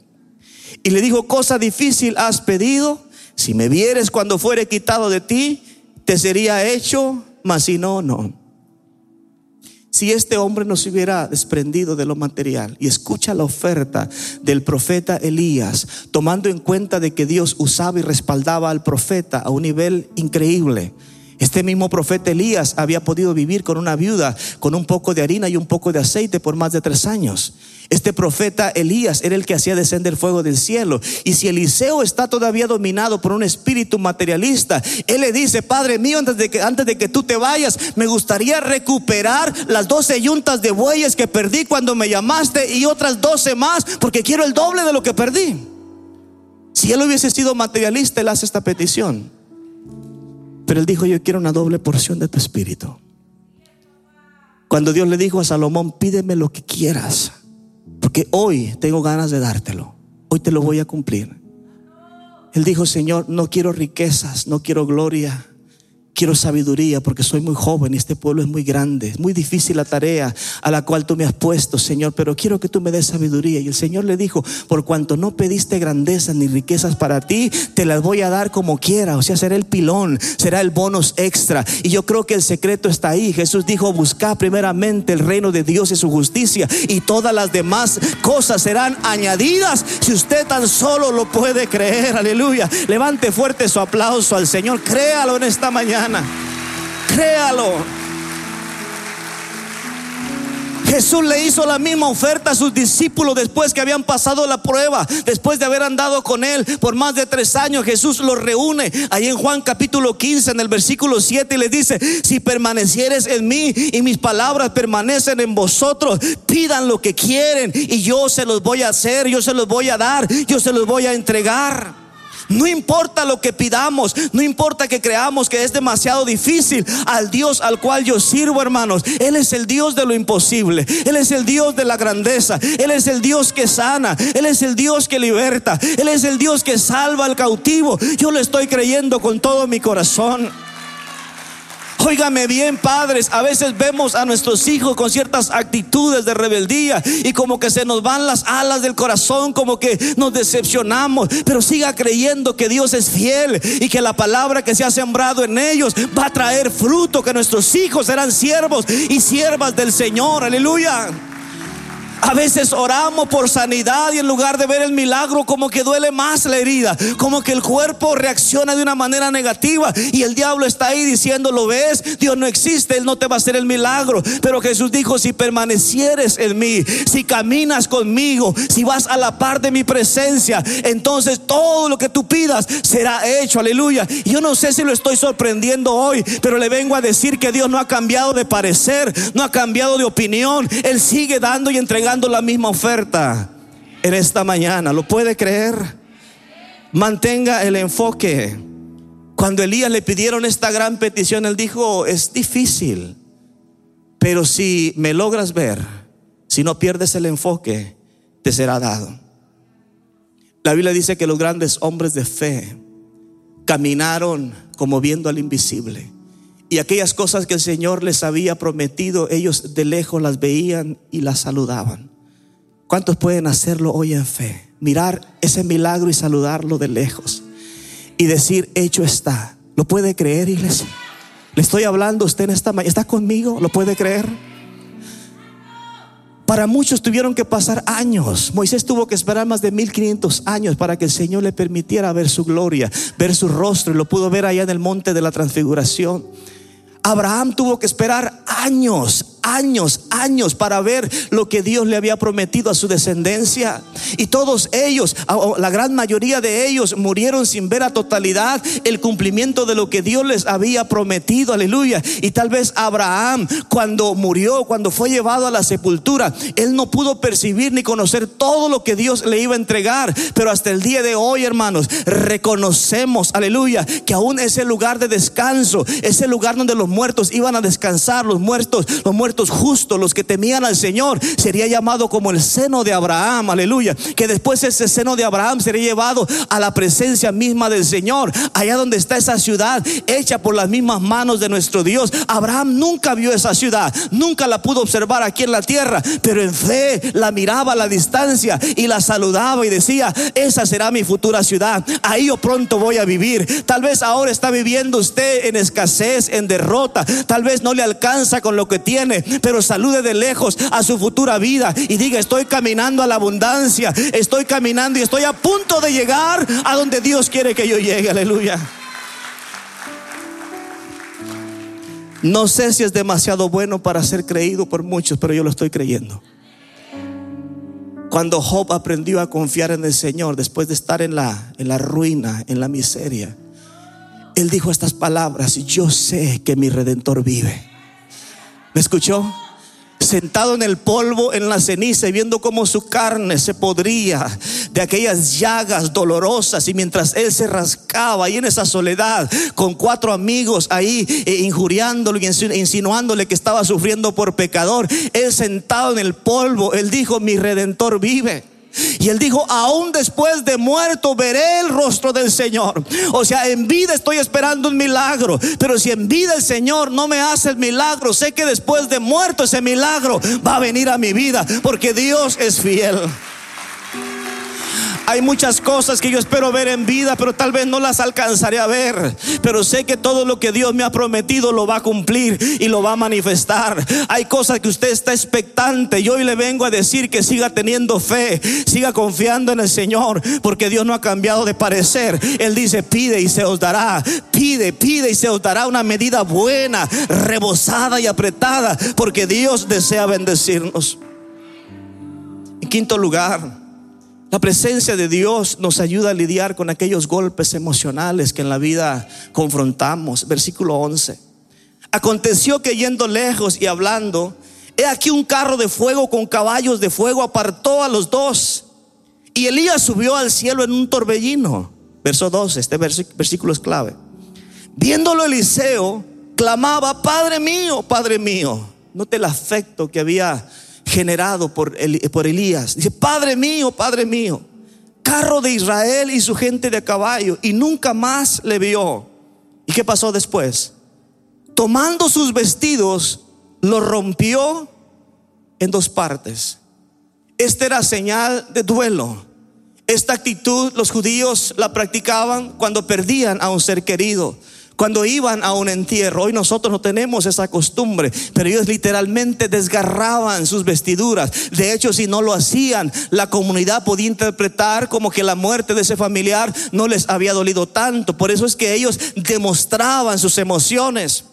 Y le dijo, cosa difícil has pedido, si me vieres cuando fuere quitado de ti, te sería hecho, mas si no, no. Si este hombre no se hubiera desprendido de lo material y escucha la oferta del profeta Elías, tomando en cuenta de que Dios usaba y respaldaba al profeta a un nivel increíble, este mismo profeta Elías había podido vivir con una viuda, con un poco de harina y un poco de aceite por más de tres años. Este profeta Elías era el que hacía descender fuego del cielo. Y si Eliseo está todavía dominado por un espíritu materialista, él le dice, Padre mío, antes de que, antes de que tú te vayas, me gustaría recuperar las doce yuntas de bueyes que perdí cuando me llamaste y otras doce más, porque quiero el doble de lo que perdí. Si él hubiese sido materialista, él hace esta petición. Pero él dijo, yo quiero una doble porción de tu espíritu. Cuando Dios le dijo a Salomón, pídeme lo que quieras, porque hoy tengo ganas de dártelo, hoy te lo voy a cumplir. Él dijo, Señor, no quiero riquezas, no quiero gloria, Quiero sabiduría porque soy muy joven y este pueblo es muy grande. Es muy difícil la tarea a la cual tú me has puesto, Señor, pero quiero que tú me des sabiduría. Y el Señor le dijo, por cuanto no pediste grandezas ni riquezas para ti, te las voy a dar como quiera. O sea, será el pilón, será el bonus extra. Y yo creo que el secreto está ahí. Jesús dijo, busca primeramente el reino de Dios y su justicia y todas las demás cosas serán añadidas si usted tan solo lo puede creer. Aleluya. Levante fuerte su aplauso al Señor. Créalo en esta mañana. Créalo. Jesús le hizo la misma oferta a sus discípulos después que habían pasado la prueba, después de haber andado con él por más de tres años. Jesús los reúne ahí en Juan capítulo 15, en el versículo 7, y le dice: Si permanecieres en mí y mis palabras permanecen en vosotros, pidan lo que quieren y yo se los voy a hacer, yo se los voy a dar, yo se los voy a entregar. No importa lo que pidamos, no importa que creamos que es demasiado difícil al Dios al cual yo sirvo, hermanos. Él es el Dios de lo imposible, Él es el Dios de la grandeza, Él es el Dios que sana, Él es el Dios que liberta, Él es el Dios que salva al cautivo. Yo lo estoy creyendo con todo mi corazón. Óigame bien, padres, a veces vemos a nuestros hijos con ciertas actitudes de rebeldía y como que se nos van las alas del corazón, como que nos decepcionamos, pero siga creyendo que Dios es fiel y que la palabra que se ha sembrado en ellos va a traer fruto, que nuestros hijos serán siervos y siervas del Señor, aleluya. A veces oramos por sanidad y en lugar de ver el milagro como que duele más la herida, como que el cuerpo reacciona de una manera negativa y el diablo está ahí diciendo, lo ves, Dios no existe, Él no te va a hacer el milagro. Pero Jesús dijo, si permanecieres en mí, si caminas conmigo, si vas a la par de mi presencia, entonces todo lo que tú pidas será hecho, aleluya. Yo no sé si lo estoy sorprendiendo hoy, pero le vengo a decir que Dios no ha cambiado de parecer, no ha cambiado de opinión, Él sigue dando y entregando la misma oferta en esta mañana. ¿Lo puede creer? Mantenga el enfoque. Cuando Elías le pidieron esta gran petición, él dijo, es difícil, pero si me logras ver, si no pierdes el enfoque, te será dado. La Biblia dice que los grandes hombres de fe caminaron como viendo al invisible. Y aquellas cosas que el Señor les había prometido, ellos de lejos las veían y las saludaban. ¿Cuántos pueden hacerlo hoy en fe? Mirar ese milagro y saludarlo de lejos. Y decir, hecho está. ¿Lo puede creer, iglesia? Le estoy hablando a usted en esta mañana. ¿Está conmigo? ¿Lo puede creer? Para muchos tuvieron que pasar años. Moisés tuvo que esperar más de 1500 años para que el Señor le permitiera ver su gloria, ver su rostro y lo pudo ver allá en el monte de la transfiguración. Abraham tuvo que esperar años, años, años para ver lo que Dios le había prometido a su descendencia. Y todos ellos, la gran mayoría de ellos, murieron sin ver a totalidad el cumplimiento de lo que Dios les había prometido. Aleluya. Y tal vez Abraham, cuando murió, cuando fue llevado a la sepultura, él no pudo percibir ni conocer todo lo que Dios le iba a entregar. Pero hasta el día de hoy, hermanos, reconocemos, aleluya, que aún ese lugar de descanso, ese lugar donde los muertos iban a descansar, los muertos, los muertos justos, los que temían al Señor, sería llamado como el seno de Abraham, aleluya. Que después ese seno de Abraham sería llevado a la presencia misma del Señor, allá donde está esa ciudad hecha por las mismas manos de nuestro Dios. Abraham nunca vio esa ciudad, nunca la pudo observar aquí en la tierra, pero en fe la miraba a la distancia y la saludaba y decía, esa será mi futura ciudad, ahí yo pronto voy a vivir. Tal vez ahora está viviendo usted en escasez, en derrota, tal vez no le alcanza con lo que tiene, pero salude de lejos a su futura vida y diga, estoy caminando a la abundancia, estoy caminando y estoy a punto de llegar a donde Dios quiere que yo llegue, aleluya. No sé si es demasiado bueno para ser creído por muchos, pero yo lo estoy creyendo. Cuando Job aprendió a confiar en el Señor después de estar en la, en la ruina, en la miseria, él dijo estas palabras, yo sé que mi redentor vive. ¿Me escuchó? Sentado en el polvo, en la ceniza y viendo cómo su carne se podría de aquellas llagas dolorosas y mientras él se rascaba ahí en esa soledad con cuatro amigos ahí eh, injuriándolo y insinuándole que estaba sufriendo por pecador, él sentado en el polvo, él dijo, mi redentor vive. Y él dijo, aún después de muerto veré el rostro del Señor. O sea, en vida estoy esperando un milagro. Pero si en vida el Señor no me hace el milagro, sé que después de muerto ese milagro va a venir a mi vida. Porque Dios es fiel. Hay muchas cosas que yo espero ver en vida, pero tal vez no las alcanzaré a ver. Pero sé que todo lo que Dios me ha prometido lo va a cumplir y lo va a manifestar. Hay cosas que usted está expectante. Yo hoy le vengo a decir que siga teniendo fe, siga confiando en el Señor, porque Dios no ha cambiado de parecer. Él dice, pide y se os dará. Pide, pide y se os dará una medida buena, rebosada y apretada, porque Dios desea bendecirnos. En quinto lugar, la presencia de Dios nos ayuda a lidiar con aquellos golpes emocionales que en la vida confrontamos. Versículo 11. Aconteció que yendo lejos y hablando, he aquí un carro de fuego con caballos de fuego apartó a los dos. Y Elías subió al cielo en un torbellino. Verso 12, este versículo es clave. Viéndolo Eliseo, clamaba, Padre mío, Padre mío. Note el afecto que había generado por, por Elías. Dice, Padre mío, Padre mío, carro de Israel y su gente de caballo. Y nunca más le vio. ¿Y qué pasó después? Tomando sus vestidos, lo rompió en dos partes. Esta era señal de duelo. Esta actitud los judíos la practicaban cuando perdían a un ser querido cuando iban a un entierro. Hoy nosotros no tenemos esa costumbre, pero ellos literalmente desgarraban sus vestiduras. De hecho, si no lo hacían, la comunidad podía interpretar como que la muerte de ese familiar no les había dolido tanto. Por eso es que ellos demostraban sus emociones.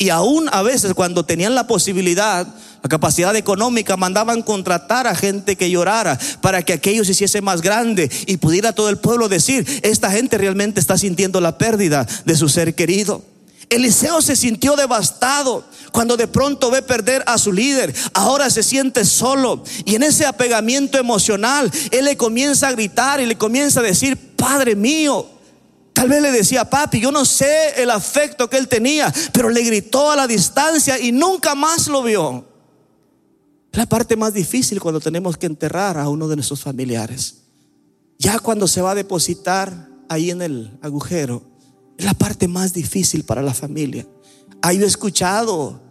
Y aún a veces cuando tenían la posibilidad, la capacidad económica, mandaban contratar a gente que llorara para que aquello se hiciese más grande y pudiera todo el pueblo decir, esta gente realmente está sintiendo la pérdida de su ser querido. Eliseo se sintió devastado cuando de pronto ve perder a su líder. Ahora se siente solo y en ese apegamiento emocional, él le comienza a gritar y le comienza a decir, Padre mío, Tal vez le decía, papi, yo no sé el afecto que él tenía, pero le gritó a la distancia y nunca más lo vio. La parte más difícil cuando tenemos que enterrar a uno de nuestros familiares. Ya cuando se va a depositar ahí en el agujero, es la parte más difícil para la familia. Ahí he escuchado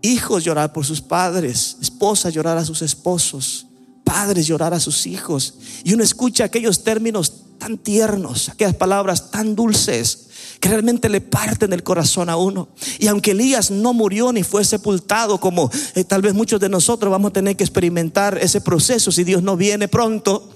hijos llorar por sus padres, esposas llorar a sus esposos, padres llorar a sus hijos. Y uno escucha aquellos términos tan tiernos, aquellas palabras tan dulces que realmente le parten el corazón a uno. Y aunque Elías no murió ni fue sepultado, como eh, tal vez muchos de nosotros vamos a tener que experimentar ese proceso si Dios no viene pronto,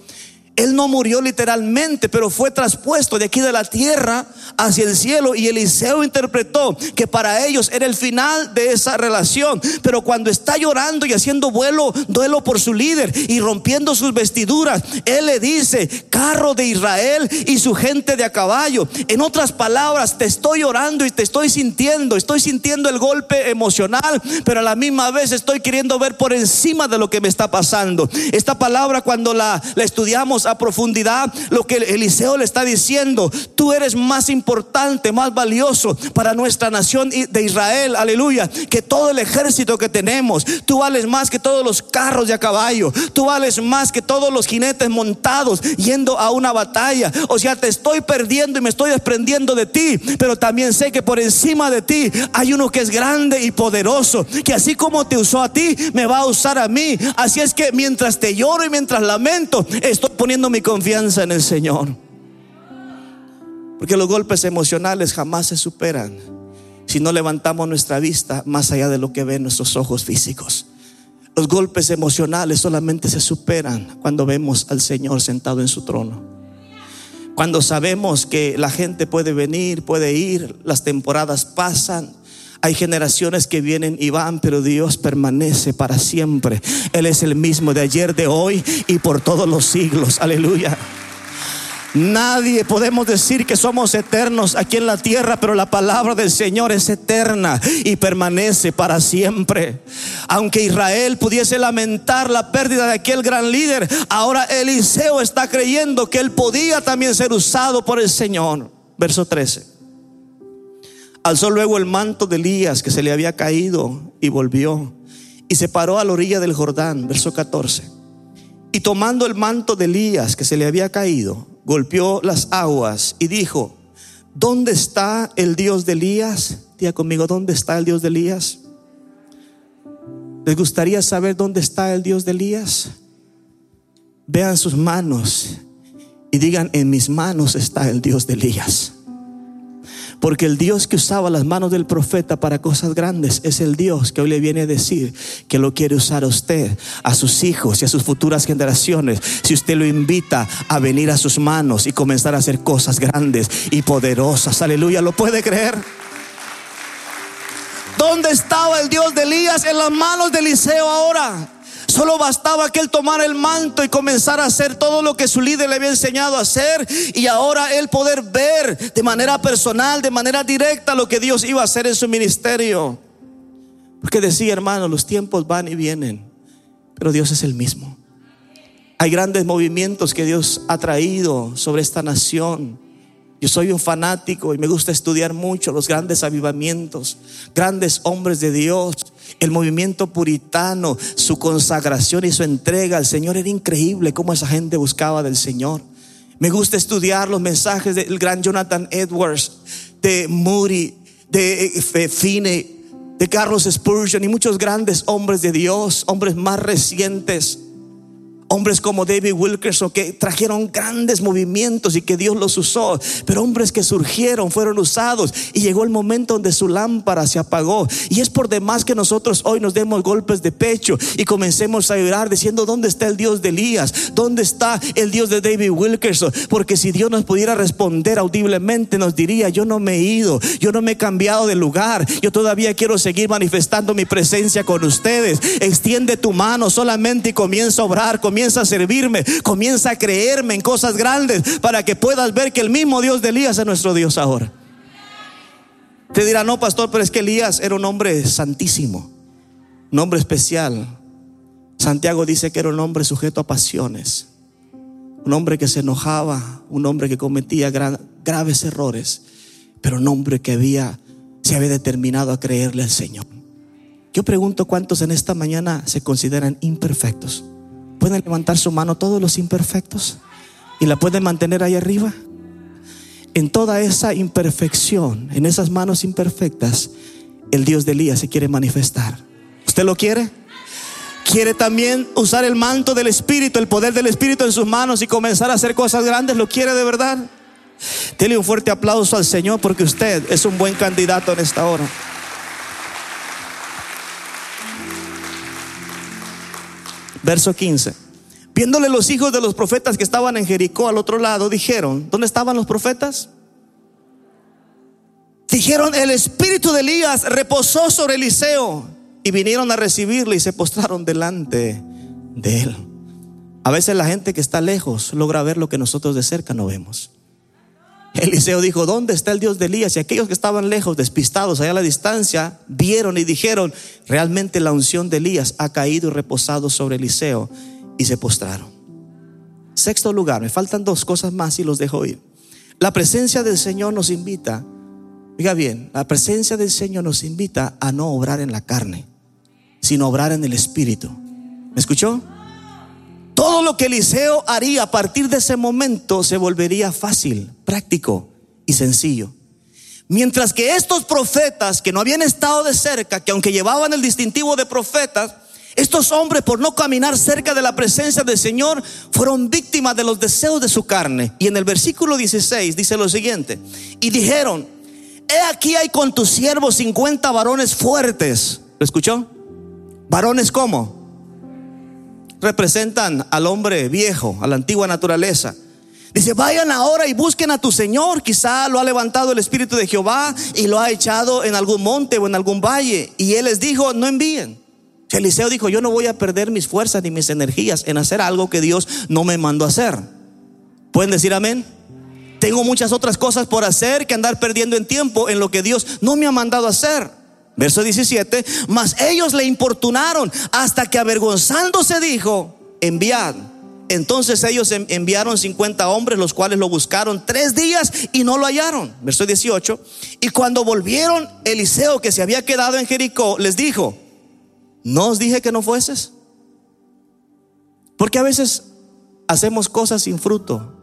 él no murió literalmente, pero fue traspuesto de aquí de la tierra hacia el cielo y Eliseo interpretó que para ellos era el final de esa relación. Pero cuando está llorando y haciendo vuelo, duelo por su líder y rompiendo sus vestiduras, él le dice, carro de Israel y su gente de a caballo. En otras palabras, te estoy llorando y te estoy sintiendo, estoy sintiendo el golpe emocional, pero a la misma vez estoy queriendo ver por encima de lo que me está pasando. Esta palabra cuando la, estudiamos a profundidad lo que Eliseo le está diciendo. Tú eres más importante, más valioso para nuestra nación de Israel, aleluya, que todo el ejército que tenemos. Tú vales más que todos los carros de a caballo. Tú vales más que todos los jinetes montados yendo a una batalla. O sea, te estoy perdiendo y me estoy desprendiendo de ti, pero también sé que por encima de ti hay uno que es grande y poderoso, que así como te usó a ti, me va a usar a mí. Así es que mientras te lloro y mientras lamento, estoy poniendo mi confianza en el Señor. Porque los golpes emocionales jamás se superan si no levantamos nuestra vista más allá de lo que ven nuestros ojos físicos. Los golpes emocionales solamente se superan cuando vemos al Señor sentado en su trono. Cuando sabemos que la gente puede venir, puede ir, las temporadas pasan, hay generaciones que vienen y van, pero Dios permanece para siempre. Él es el mismo de ayer, de hoy y por todos los siglos. Aleluya. Nadie podemos decir que somos eternos aquí en la tierra, pero la palabra del Señor es eterna y permanece para siempre. Aunque Israel pudiese lamentar la pérdida de aquel gran líder, ahora Eliseo está creyendo que él podía también ser usado por el Señor. Verso 13. Alzó luego el manto de Elías que se le había caído y volvió y se paró a la orilla del Jordán, verso 14. Y tomando el manto de Elías que se le había caído, golpeó las aguas y dijo, ¿dónde está el Dios de Elías? Día conmigo, ¿dónde está el Dios de Elías? ¿Les gustaría saber dónde está el Dios de Elías? Vean sus manos y digan, en mis manos está el Dios de Elías. Porque el Dios que usaba las manos del profeta para cosas grandes es el Dios que hoy le viene a decir que lo quiere usar a usted, a sus hijos y a sus futuras generaciones. Si usted lo invita a venir a sus manos y comenzar a hacer cosas grandes y poderosas. Aleluya, ¿lo puede creer? ¿Dónde estaba el Dios de Elías? En las manos de Eliseo ahora. Solo bastaba que él tomara el manto y comenzara a hacer todo lo que su líder le había enseñado a hacer y ahora él poder ver de manera personal, de manera directa lo que Dios iba a hacer en su ministerio. Porque decía, hermano, los tiempos van y vienen, pero Dios es el mismo. Hay grandes movimientos que Dios ha traído sobre esta nación. Yo soy un fanático y me gusta estudiar mucho los grandes avivamientos, grandes hombres de Dios el movimiento puritano, su consagración y su entrega al Señor era increíble cómo esa gente buscaba del Señor. Me gusta estudiar los mensajes del gran Jonathan Edwards, de Moody, de eh, Fine, de Carlos Spurgeon y muchos grandes hombres de Dios, hombres más recientes. Hombres como David Wilkerson que trajeron grandes movimientos y que Dios los usó, pero hombres que surgieron, fueron usados y llegó el momento donde su lámpara se apagó. Y es por demás que nosotros hoy nos demos golpes de pecho y comencemos a llorar diciendo, ¿dónde está el Dios de Elías? ¿Dónde está el Dios de David Wilkerson? Porque si Dios nos pudiera responder audiblemente, nos diría, yo no me he ido, yo no me he cambiado de lugar, yo todavía quiero seguir manifestando mi presencia con ustedes. Extiende tu mano solamente y comienza a obrar a servirme, comienza a creerme en cosas grandes para que puedas ver que el mismo Dios de Elías es nuestro Dios ahora. Te dirá, no, pastor, pero es que Elías era un hombre santísimo, un hombre especial. Santiago dice que era un hombre sujeto a pasiones, un hombre que se enojaba, un hombre que cometía graves errores, pero un hombre que había, se había determinado a creerle al Señor. Yo pregunto cuántos en esta mañana se consideran imperfectos. ¿Pueden levantar su mano todos los imperfectos? ¿Y la pueden mantener ahí arriba? En toda esa imperfección, en esas manos imperfectas, el Dios de Elías se quiere manifestar. ¿Usted lo quiere? quiere también usar el manto del Espíritu, el poder del Espíritu en sus manos y comenzar a hacer cosas grandes, ¿lo quiere de verdad? Dele un fuerte aplauso al Señor porque usted es un buen candidato en esta hora. Verso 15. Viéndole los hijos de los profetas que estaban en Jericó al otro lado, dijeron, ¿dónde estaban los profetas? Dijeron, el espíritu de Elías reposó sobre Eliseo y vinieron a recibirle y se postraron delante de él. A veces la gente que está lejos logra ver lo que nosotros de cerca no vemos. Eliseo dijo, ¿dónde está el Dios de Elías? Y aquellos que estaban lejos, despistados, allá a la distancia, vieron y dijeron, realmente la unción de Elías ha caído y reposado sobre Eliseo y se postraron. Sexto lugar, me faltan dos cosas más y los dejo ir. La presencia del Señor nos invita, diga bien, la presencia del Señor nos invita a no obrar en la carne, sino obrar en el Espíritu. ¿Me escuchó? Todo lo que Eliseo haría a partir de ese momento se volvería fácil, práctico y sencillo. Mientras que estos profetas que no habían estado de cerca, que aunque llevaban el distintivo de profetas, estos hombres por no caminar cerca de la presencia del Señor fueron víctimas de los deseos de su carne. Y en el versículo 16 dice lo siguiente, y dijeron, he aquí hay con tus siervos 50 varones fuertes. ¿Lo escuchó? Varones como? Representan al hombre viejo, a la antigua naturaleza. Dice, vayan ahora y busquen a tu Señor. Quizá lo ha levantado el Espíritu de Jehová y lo ha echado en algún monte o en algún valle. Y él les dijo, no envíen. Eliseo dijo, yo no voy a perder mis fuerzas ni mis energías en hacer algo que Dios no me mandó a hacer. ¿Pueden decir amén? Tengo muchas otras cosas por hacer que andar perdiendo en tiempo en lo que Dios no me ha mandado a hacer. Verso 17, mas ellos le importunaron hasta que avergonzándose dijo, enviad. Entonces ellos enviaron 50 hombres, los cuales lo buscaron tres días y no lo hallaron. Verso 18, y cuando volvieron, Eliseo, que se había quedado en Jericó, les dijo, ¿no os dije que no fueses? Porque a veces hacemos cosas sin fruto.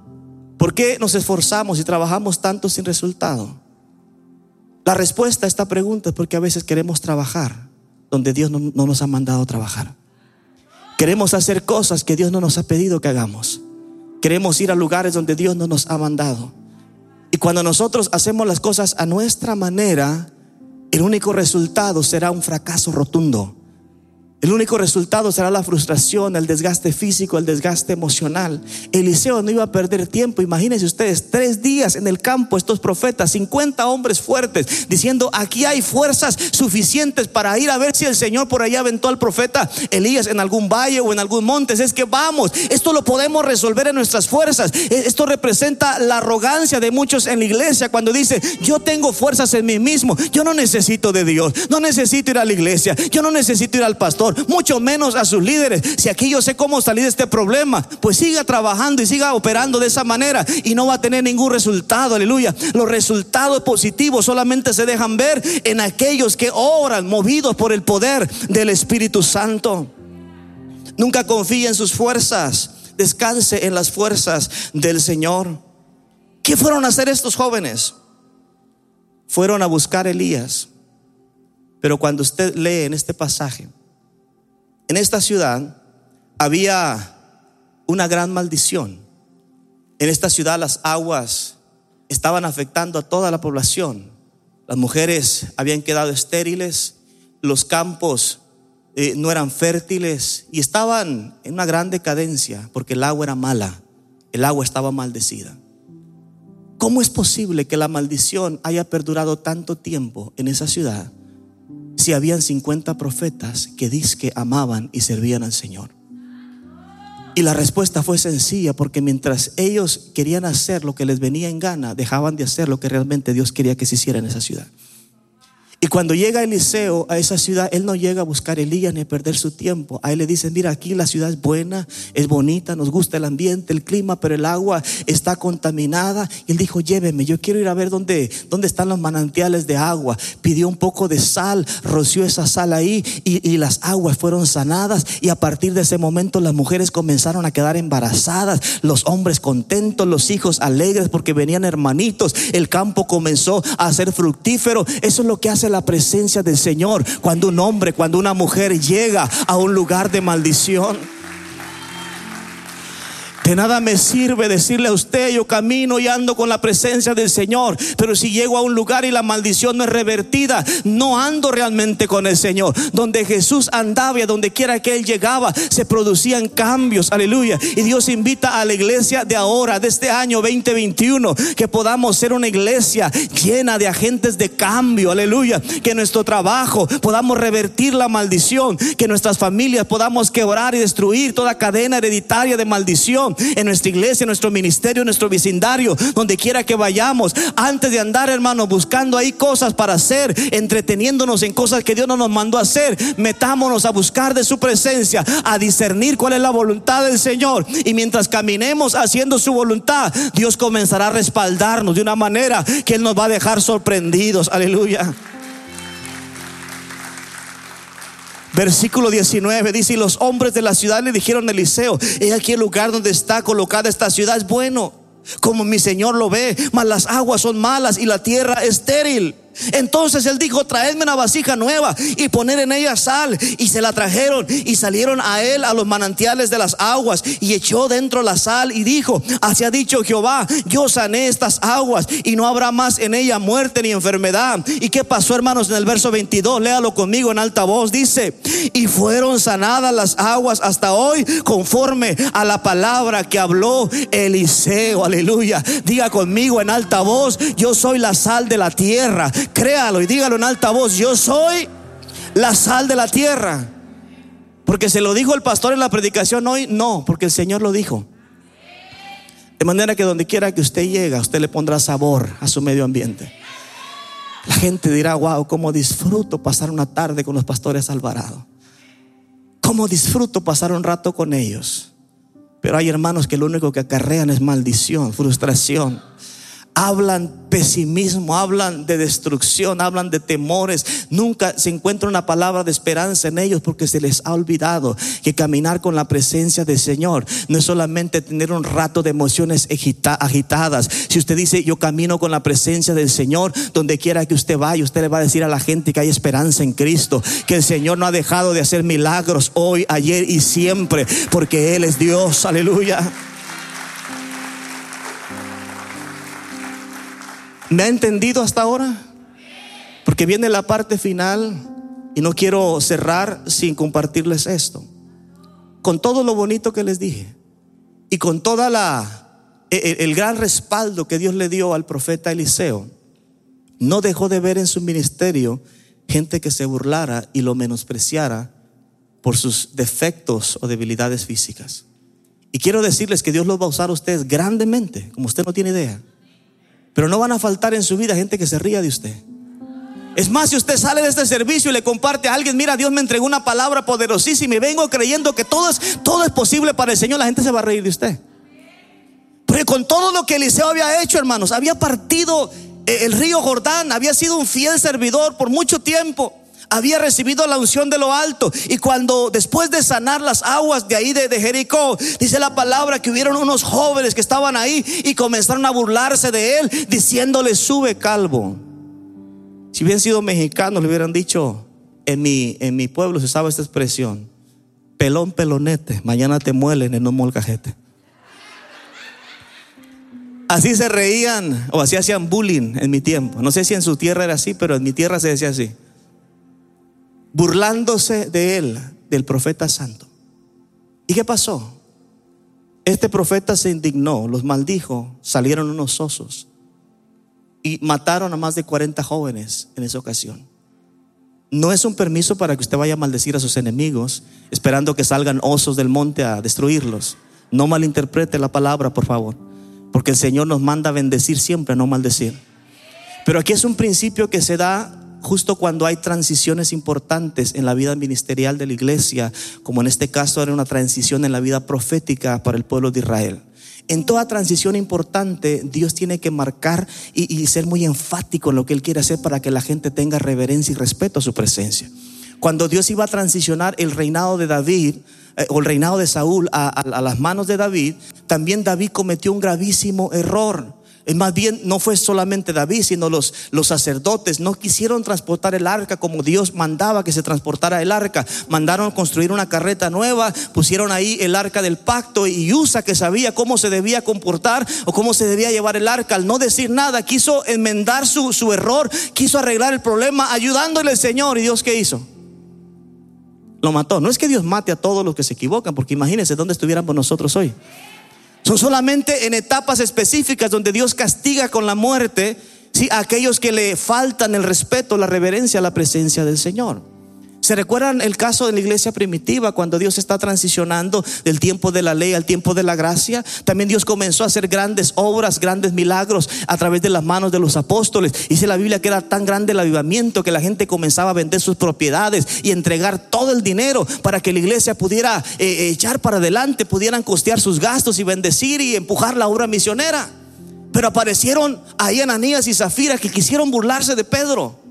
¿Por qué nos esforzamos y trabajamos tanto sin resultado? La respuesta a esta pregunta es porque a veces queremos trabajar donde Dios no, nos ha mandado trabajar. Queremos hacer cosas que Dios no nos ha pedido que hagamos. Queremos ir a lugares donde Dios no nos ha mandado. Y cuando nosotros hacemos las cosas a nuestra manera, el único resultado será un fracaso rotundo. El único resultado será la frustración, el desgaste físico, el desgaste emocional. Eliseo no iba a perder tiempo. Imagínense ustedes, tres días en el campo, estos profetas, 50 hombres fuertes, diciendo, aquí hay fuerzas suficientes para ir a ver si el Señor por allá aventó al profeta Elías en algún valle o en algún monte. Es que vamos, esto lo podemos resolver en nuestras fuerzas. E, esto representa la arrogancia de muchos en la iglesia cuando dice, yo tengo fuerzas en mí mismo, yo no necesito de Dios, no necesito ir a la iglesia, yo no necesito ir al pastor mucho menos a sus líderes. Si aquí yo sé cómo salir de este problema, pues siga trabajando y siga operando de esa manera y no va a tener ningún resultado, aleluya. Los resultados positivos solamente se dejan ver en aquellos que oran movidos por el poder del Espíritu Santo. Nunca confíe en sus fuerzas, descanse en las fuerzas del Señor. ¿Qué fueron a hacer estos jóvenes? Fueron a buscar a Elías. Pero cuando usted lee en este pasaje, en esta ciudad había una gran maldición. En esta ciudad las aguas estaban afectando a toda la población. Las mujeres habían quedado estériles, los campos eh, no eran fértiles y estaban en una gran decadencia porque el agua era mala, el agua estaba maldecida. ¿Cómo es posible que la maldición haya perdurado tanto tiempo en esa ciudad? Si habían 50 profetas que que amaban y servían al Señor? Y la respuesta fue sencilla, porque mientras ellos querían hacer lo que les venía en gana, dejaban de hacer lo que realmente Dios quería que se hiciera en esa ciudad. Y cuando llega Eliseo a esa ciudad, él no llega a buscar Elías ni a perder su tiempo. A él le dicen, mira, aquí la ciudad es buena, es bonita, nos gusta el ambiente, el clima, pero el agua está contaminada. Y él dijo, lléveme, yo quiero ir a ver dónde, dónde están los manantiales de agua. Pidió un poco de sal, roció esa sal ahí y, y las aguas fueron sanadas. Y a partir de ese momento las mujeres comenzaron a quedar embarazadas, los hombres contentos, los hijos alegres porque venían hermanitos. El campo comenzó a ser fructífero. Eso es lo que hace la presencia del Señor cuando un hombre, cuando una mujer llega a un lugar de maldición. De nada me sirve decirle a usted, yo camino y ando con la presencia del Señor, pero si llego a un lugar y la maldición no es revertida, no ando realmente con el Señor. Donde Jesús andaba y donde quiera que Él llegaba, se producían cambios, aleluya. Y Dios invita a la iglesia de ahora, de este año 2021, que podamos ser una iglesia llena de agentes de cambio, aleluya. Que nuestro trabajo podamos revertir la maldición, que nuestras familias podamos quebrar y destruir toda cadena hereditaria de maldición en nuestra iglesia, en nuestro ministerio, en nuestro vecindario, donde quiera que vayamos. Antes de andar, hermano, buscando ahí cosas para hacer, entreteniéndonos en cosas que Dios no nos mandó a hacer, metámonos a buscar de su presencia, a discernir cuál es la voluntad del Señor. Y mientras caminemos haciendo su voluntad, Dios comenzará a respaldarnos de una manera que Él nos va a dejar sorprendidos. Aleluya. Versículo 19 dice, y los hombres de la ciudad le dijeron a Eliseo, he aquí el lugar donde está colocada esta ciudad es bueno, como mi Señor lo ve, mas las aguas son malas y la tierra estéril. Entonces él dijo, traedme una vasija nueva y poner en ella sal. Y se la trajeron y salieron a él a los manantiales de las aguas y echó dentro la sal y dijo, así ha dicho Jehová, yo sané estas aguas y no habrá más en ella muerte ni enfermedad. ¿Y qué pasó hermanos en el verso 22? Léalo conmigo en alta voz. Dice, y fueron sanadas las aguas hasta hoy conforme a la palabra que habló Eliseo. Aleluya. Diga conmigo en alta voz, yo soy la sal de la tierra Créalo y dígalo en alta voz. Yo soy la sal de la tierra. Porque se lo dijo el pastor en la predicación hoy. No, porque el Señor lo dijo. De manera que donde quiera que usted llegue, usted le pondrá sabor a su medio ambiente. La gente dirá, wow, cómo disfruto pasar una tarde con los pastores Alvarado. Cómo disfruto pasar un rato con ellos. Pero hay hermanos que lo único que acarrean es maldición, frustración hablan pesimismo, hablan de destrucción, hablan de temores. Nunca se encuentra una palabra de esperanza en ellos porque se les ha olvidado que caminar con la presencia del Señor no es solamente tener un rato de emociones agitadas. Si usted dice, yo camino con la presencia del Señor, donde quiera que usted vaya, usted le va a decir a la gente que hay esperanza en Cristo, que el Señor no ha dejado de hacer milagros hoy, ayer y siempre, porque Él es Dios. Aleluya. ¿Me ha entendido hasta ahora? Porque viene la parte final y no quiero cerrar sin compartirles esto. Con todo lo bonito que les dije y con toda la e, e, el, gran respaldo que Dios le dio al profeta Eliseo, no dejó de ver en su ministerio gente que se burlara y lo menospreciara por sus defectos o debilidades físicas. Y quiero decirles que Dios los va a usar a ustedes grandemente, como usted no tiene idea. Pero no van a faltar en su vida gente que se ría de usted. Es más, si usted sale de este servicio y le comparte a alguien, mira, Dios me entregó una palabra poderosísima y vengo creyendo que todo es, todo es posible para el Señor, la gente se va a reír de usted. Pero con todo lo que Eliseo había hecho, hermanos, había partido eh, el río Jordán, había sido un fiel servidor por mucho tiempo había recibido la unción de lo alto. Y cuando después de sanar las aguas de ahí de, Jericó, dice la palabra que hubieron unos jóvenes que estaban ahí y comenzaron a burlarse de él, diciéndole, sube calvo. Si hubieran sido mexicanos, le hubieran dicho, en mi, en mi pueblo se sabe esta expresión, pelón pelonete, mañana te muelen en un molcajete. Así se reían o así hacían bullying en mi tiempo. No sé si en su tierra era así, pero en mi tierra se decía así burlándose de él, del profeta santo. ¿Y qué pasó? Este profeta se indignó, los maldijo, salieron unos osos y mataron a más de 40 jóvenes en esa ocasión. No es un permiso para que usted vaya a maldecir a sus enemigos, esperando que salgan osos del monte a destruirlos. No malinterprete la palabra, por favor, porque el Señor nos manda a bendecir siempre, no maldecir. Pero aquí es un principio que se da justo cuando hay transiciones importantes en la vida ministerial de la iglesia, como en este caso era una transición en la vida profética para el pueblo de Israel. En toda transición importante, Dios tiene que marcar y, ser muy enfático en lo que Él quiere hacer para que la gente tenga reverencia y respeto a su presencia. Cuando Dios iba a transicionar el reinado de David, eh, o el reinado de Saúl a las manos de David, también David cometió un gravísimo error más bien no fue solamente David, sino los, los sacerdotes. No quisieron transportar el arca como Dios mandaba que se transportara el arca. Mandaron construir una carreta nueva, pusieron ahí el arca del pacto y Usa que sabía cómo se debía comportar o cómo se debía llevar el arca. Al no decir nada, quiso enmendar su, su error, quiso arreglar el problema ayudándole al Señor. ¿Y Dios qué hizo? Lo mató. No es que Dios mate a todos los que se equivocan, porque imagínense dónde estuviéramos nosotros hoy. Son solamente en etapas específicas donde Dios castiga con la muerte ¿sí? a aquellos que le faltan el respeto, la reverencia la presencia del Señor. ¿Se recuerdan el caso de la iglesia primitiva cuando Dios está transicionando del tiempo de la ley al tiempo de la gracia? También Dios comenzó a hacer grandes obras, grandes milagros a través de las manos de los apóstoles. Dice la Biblia que era tan grande el avivamiento que la gente comenzaba a vender sus propiedades y entregar todo el dinero para que la iglesia pudiera eh, echar para adelante, pudieran costear sus gastos y bendecir y empujar la obra misionera. Pero aparecieron ahí Ananías y Zafira que quisieron burlarse de Pedro.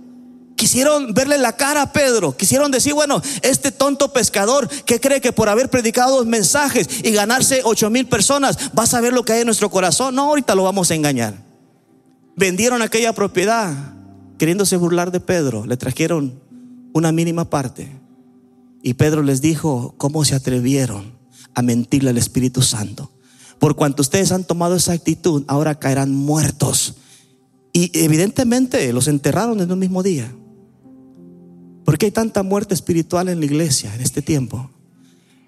Quisieron verle la cara a Pedro. Quisieron decir, bueno, este tonto pescador que cree que por haber predicado dos mensajes y ganarse ocho mil personas, va a saber lo que hay en nuestro corazón. No, ahorita lo vamos a engañar. Vendieron aquella propiedad queriéndose burlar de Pedro. Le trajeron una mínima parte. Y Pedro les dijo, ¿cómo se atrevieron a mentirle al Espíritu Santo? Por cuanto ustedes han tomado esa actitud, ahora caerán muertos. Y evidentemente los enterraron en un mismo día. ¿Por qué hay tanta muerte espiritual en la iglesia en este tiempo?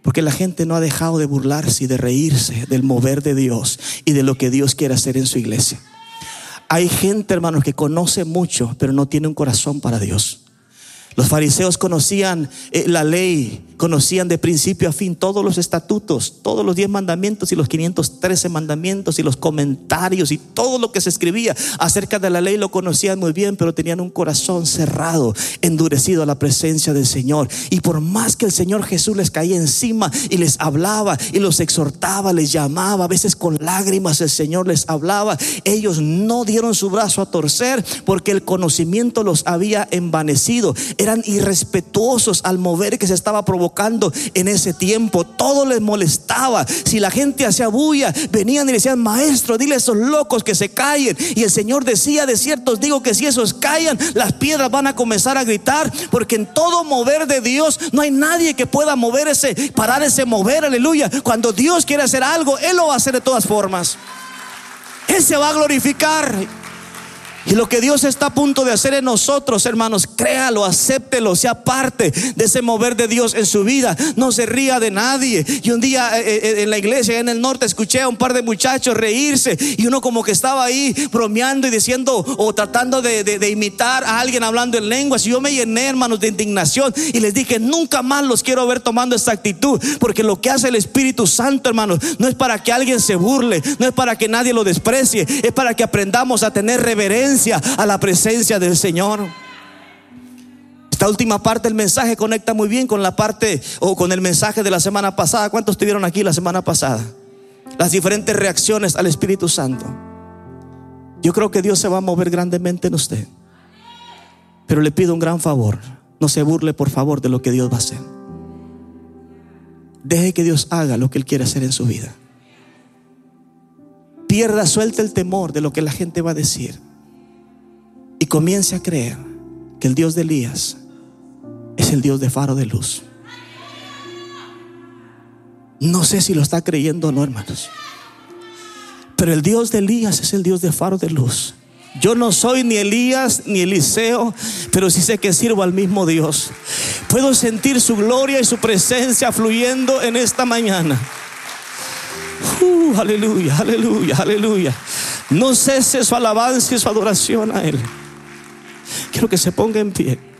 Porque la gente no ha dejado de burlarse y de reírse del mover de Dios y de lo que Dios quiere hacer en su iglesia. Hay gente, hermanos, que conoce mucho, pero no tiene un corazón para Dios. Los fariseos conocían eh, la ley, conocían de principio a fin todos los estatutos, todos los diez mandamientos y los 513 mandamientos y los comentarios y todo lo que se escribía acerca de la ley lo conocían muy bien, pero tenían un corazón cerrado, endurecido a la presencia del Señor. Y por más que el Señor Jesús les caía encima y les hablaba y los exhortaba, les llamaba, a veces con lágrimas el Señor les hablaba, ellos no dieron su brazo a torcer porque el conocimiento los había envanecido eran irrespetuosos al mover que se estaba provocando en ese tiempo. Todo les molestaba. Si la gente hacía bulla, venían y decían, maestro, dile a esos locos que se callen. Y el Señor decía, de ciertos digo que si esos callan, las piedras van a comenzar a gritar, porque en todo mover de Dios no hay nadie que pueda mover ese, parar ese mover, aleluya. Cuando Dios quiere hacer algo, Él lo va a hacer de todas formas. Él se va a glorificar. Y lo que Dios está a punto de hacer en nosotros, hermanos, créalo, acéptelo, sea parte de ese mover de Dios en su vida. No se ría de nadie. Y un día eh, eh, en la iglesia en el norte escuché a un par de muchachos reírse y uno como que estaba ahí bromeando y diciendo o tratando de, imitar a alguien hablando en lenguas. Y yo me llené, hermanos, de indignación y les dije, nunca más los quiero ver tomando esta actitud, porque lo que hace el Espíritu Santo, hermanos, no es para que alguien se burle, no es para que nadie lo desprecie, es para que aprendamos a tener reverencia a la presencia del Señor. Esta última parte del mensaje conecta muy bien con la parte o con el mensaje de la semana pasada. ¿Cuántos estuvieron aquí la semana pasada? Las diferentes reacciones al Espíritu Santo. Yo creo que Dios se va a mover grandemente en usted. Pero le pido un gran favor. No se burle, por favor, de lo que Dios va a hacer. Deje que Dios haga lo que Él quiere hacer en su vida. Pierda, suelta el temor de lo que la gente va a decir y comience a creer que el Dios de Elías es el Dios de faro de luz. No sé si lo está creyendo o no, hermanos. Pero el Dios de Elías es el Dios de faro de luz. Yo no soy ni Elías ni Eliseo, pero sí sé que sirvo al mismo Dios. Puedo sentir su gloria y su presencia fluyendo en esta mañana. Uh, aleluya, aleluya, aleluya. No cese su alabanza y su adoración a Él. Quiero que se ponga en pie.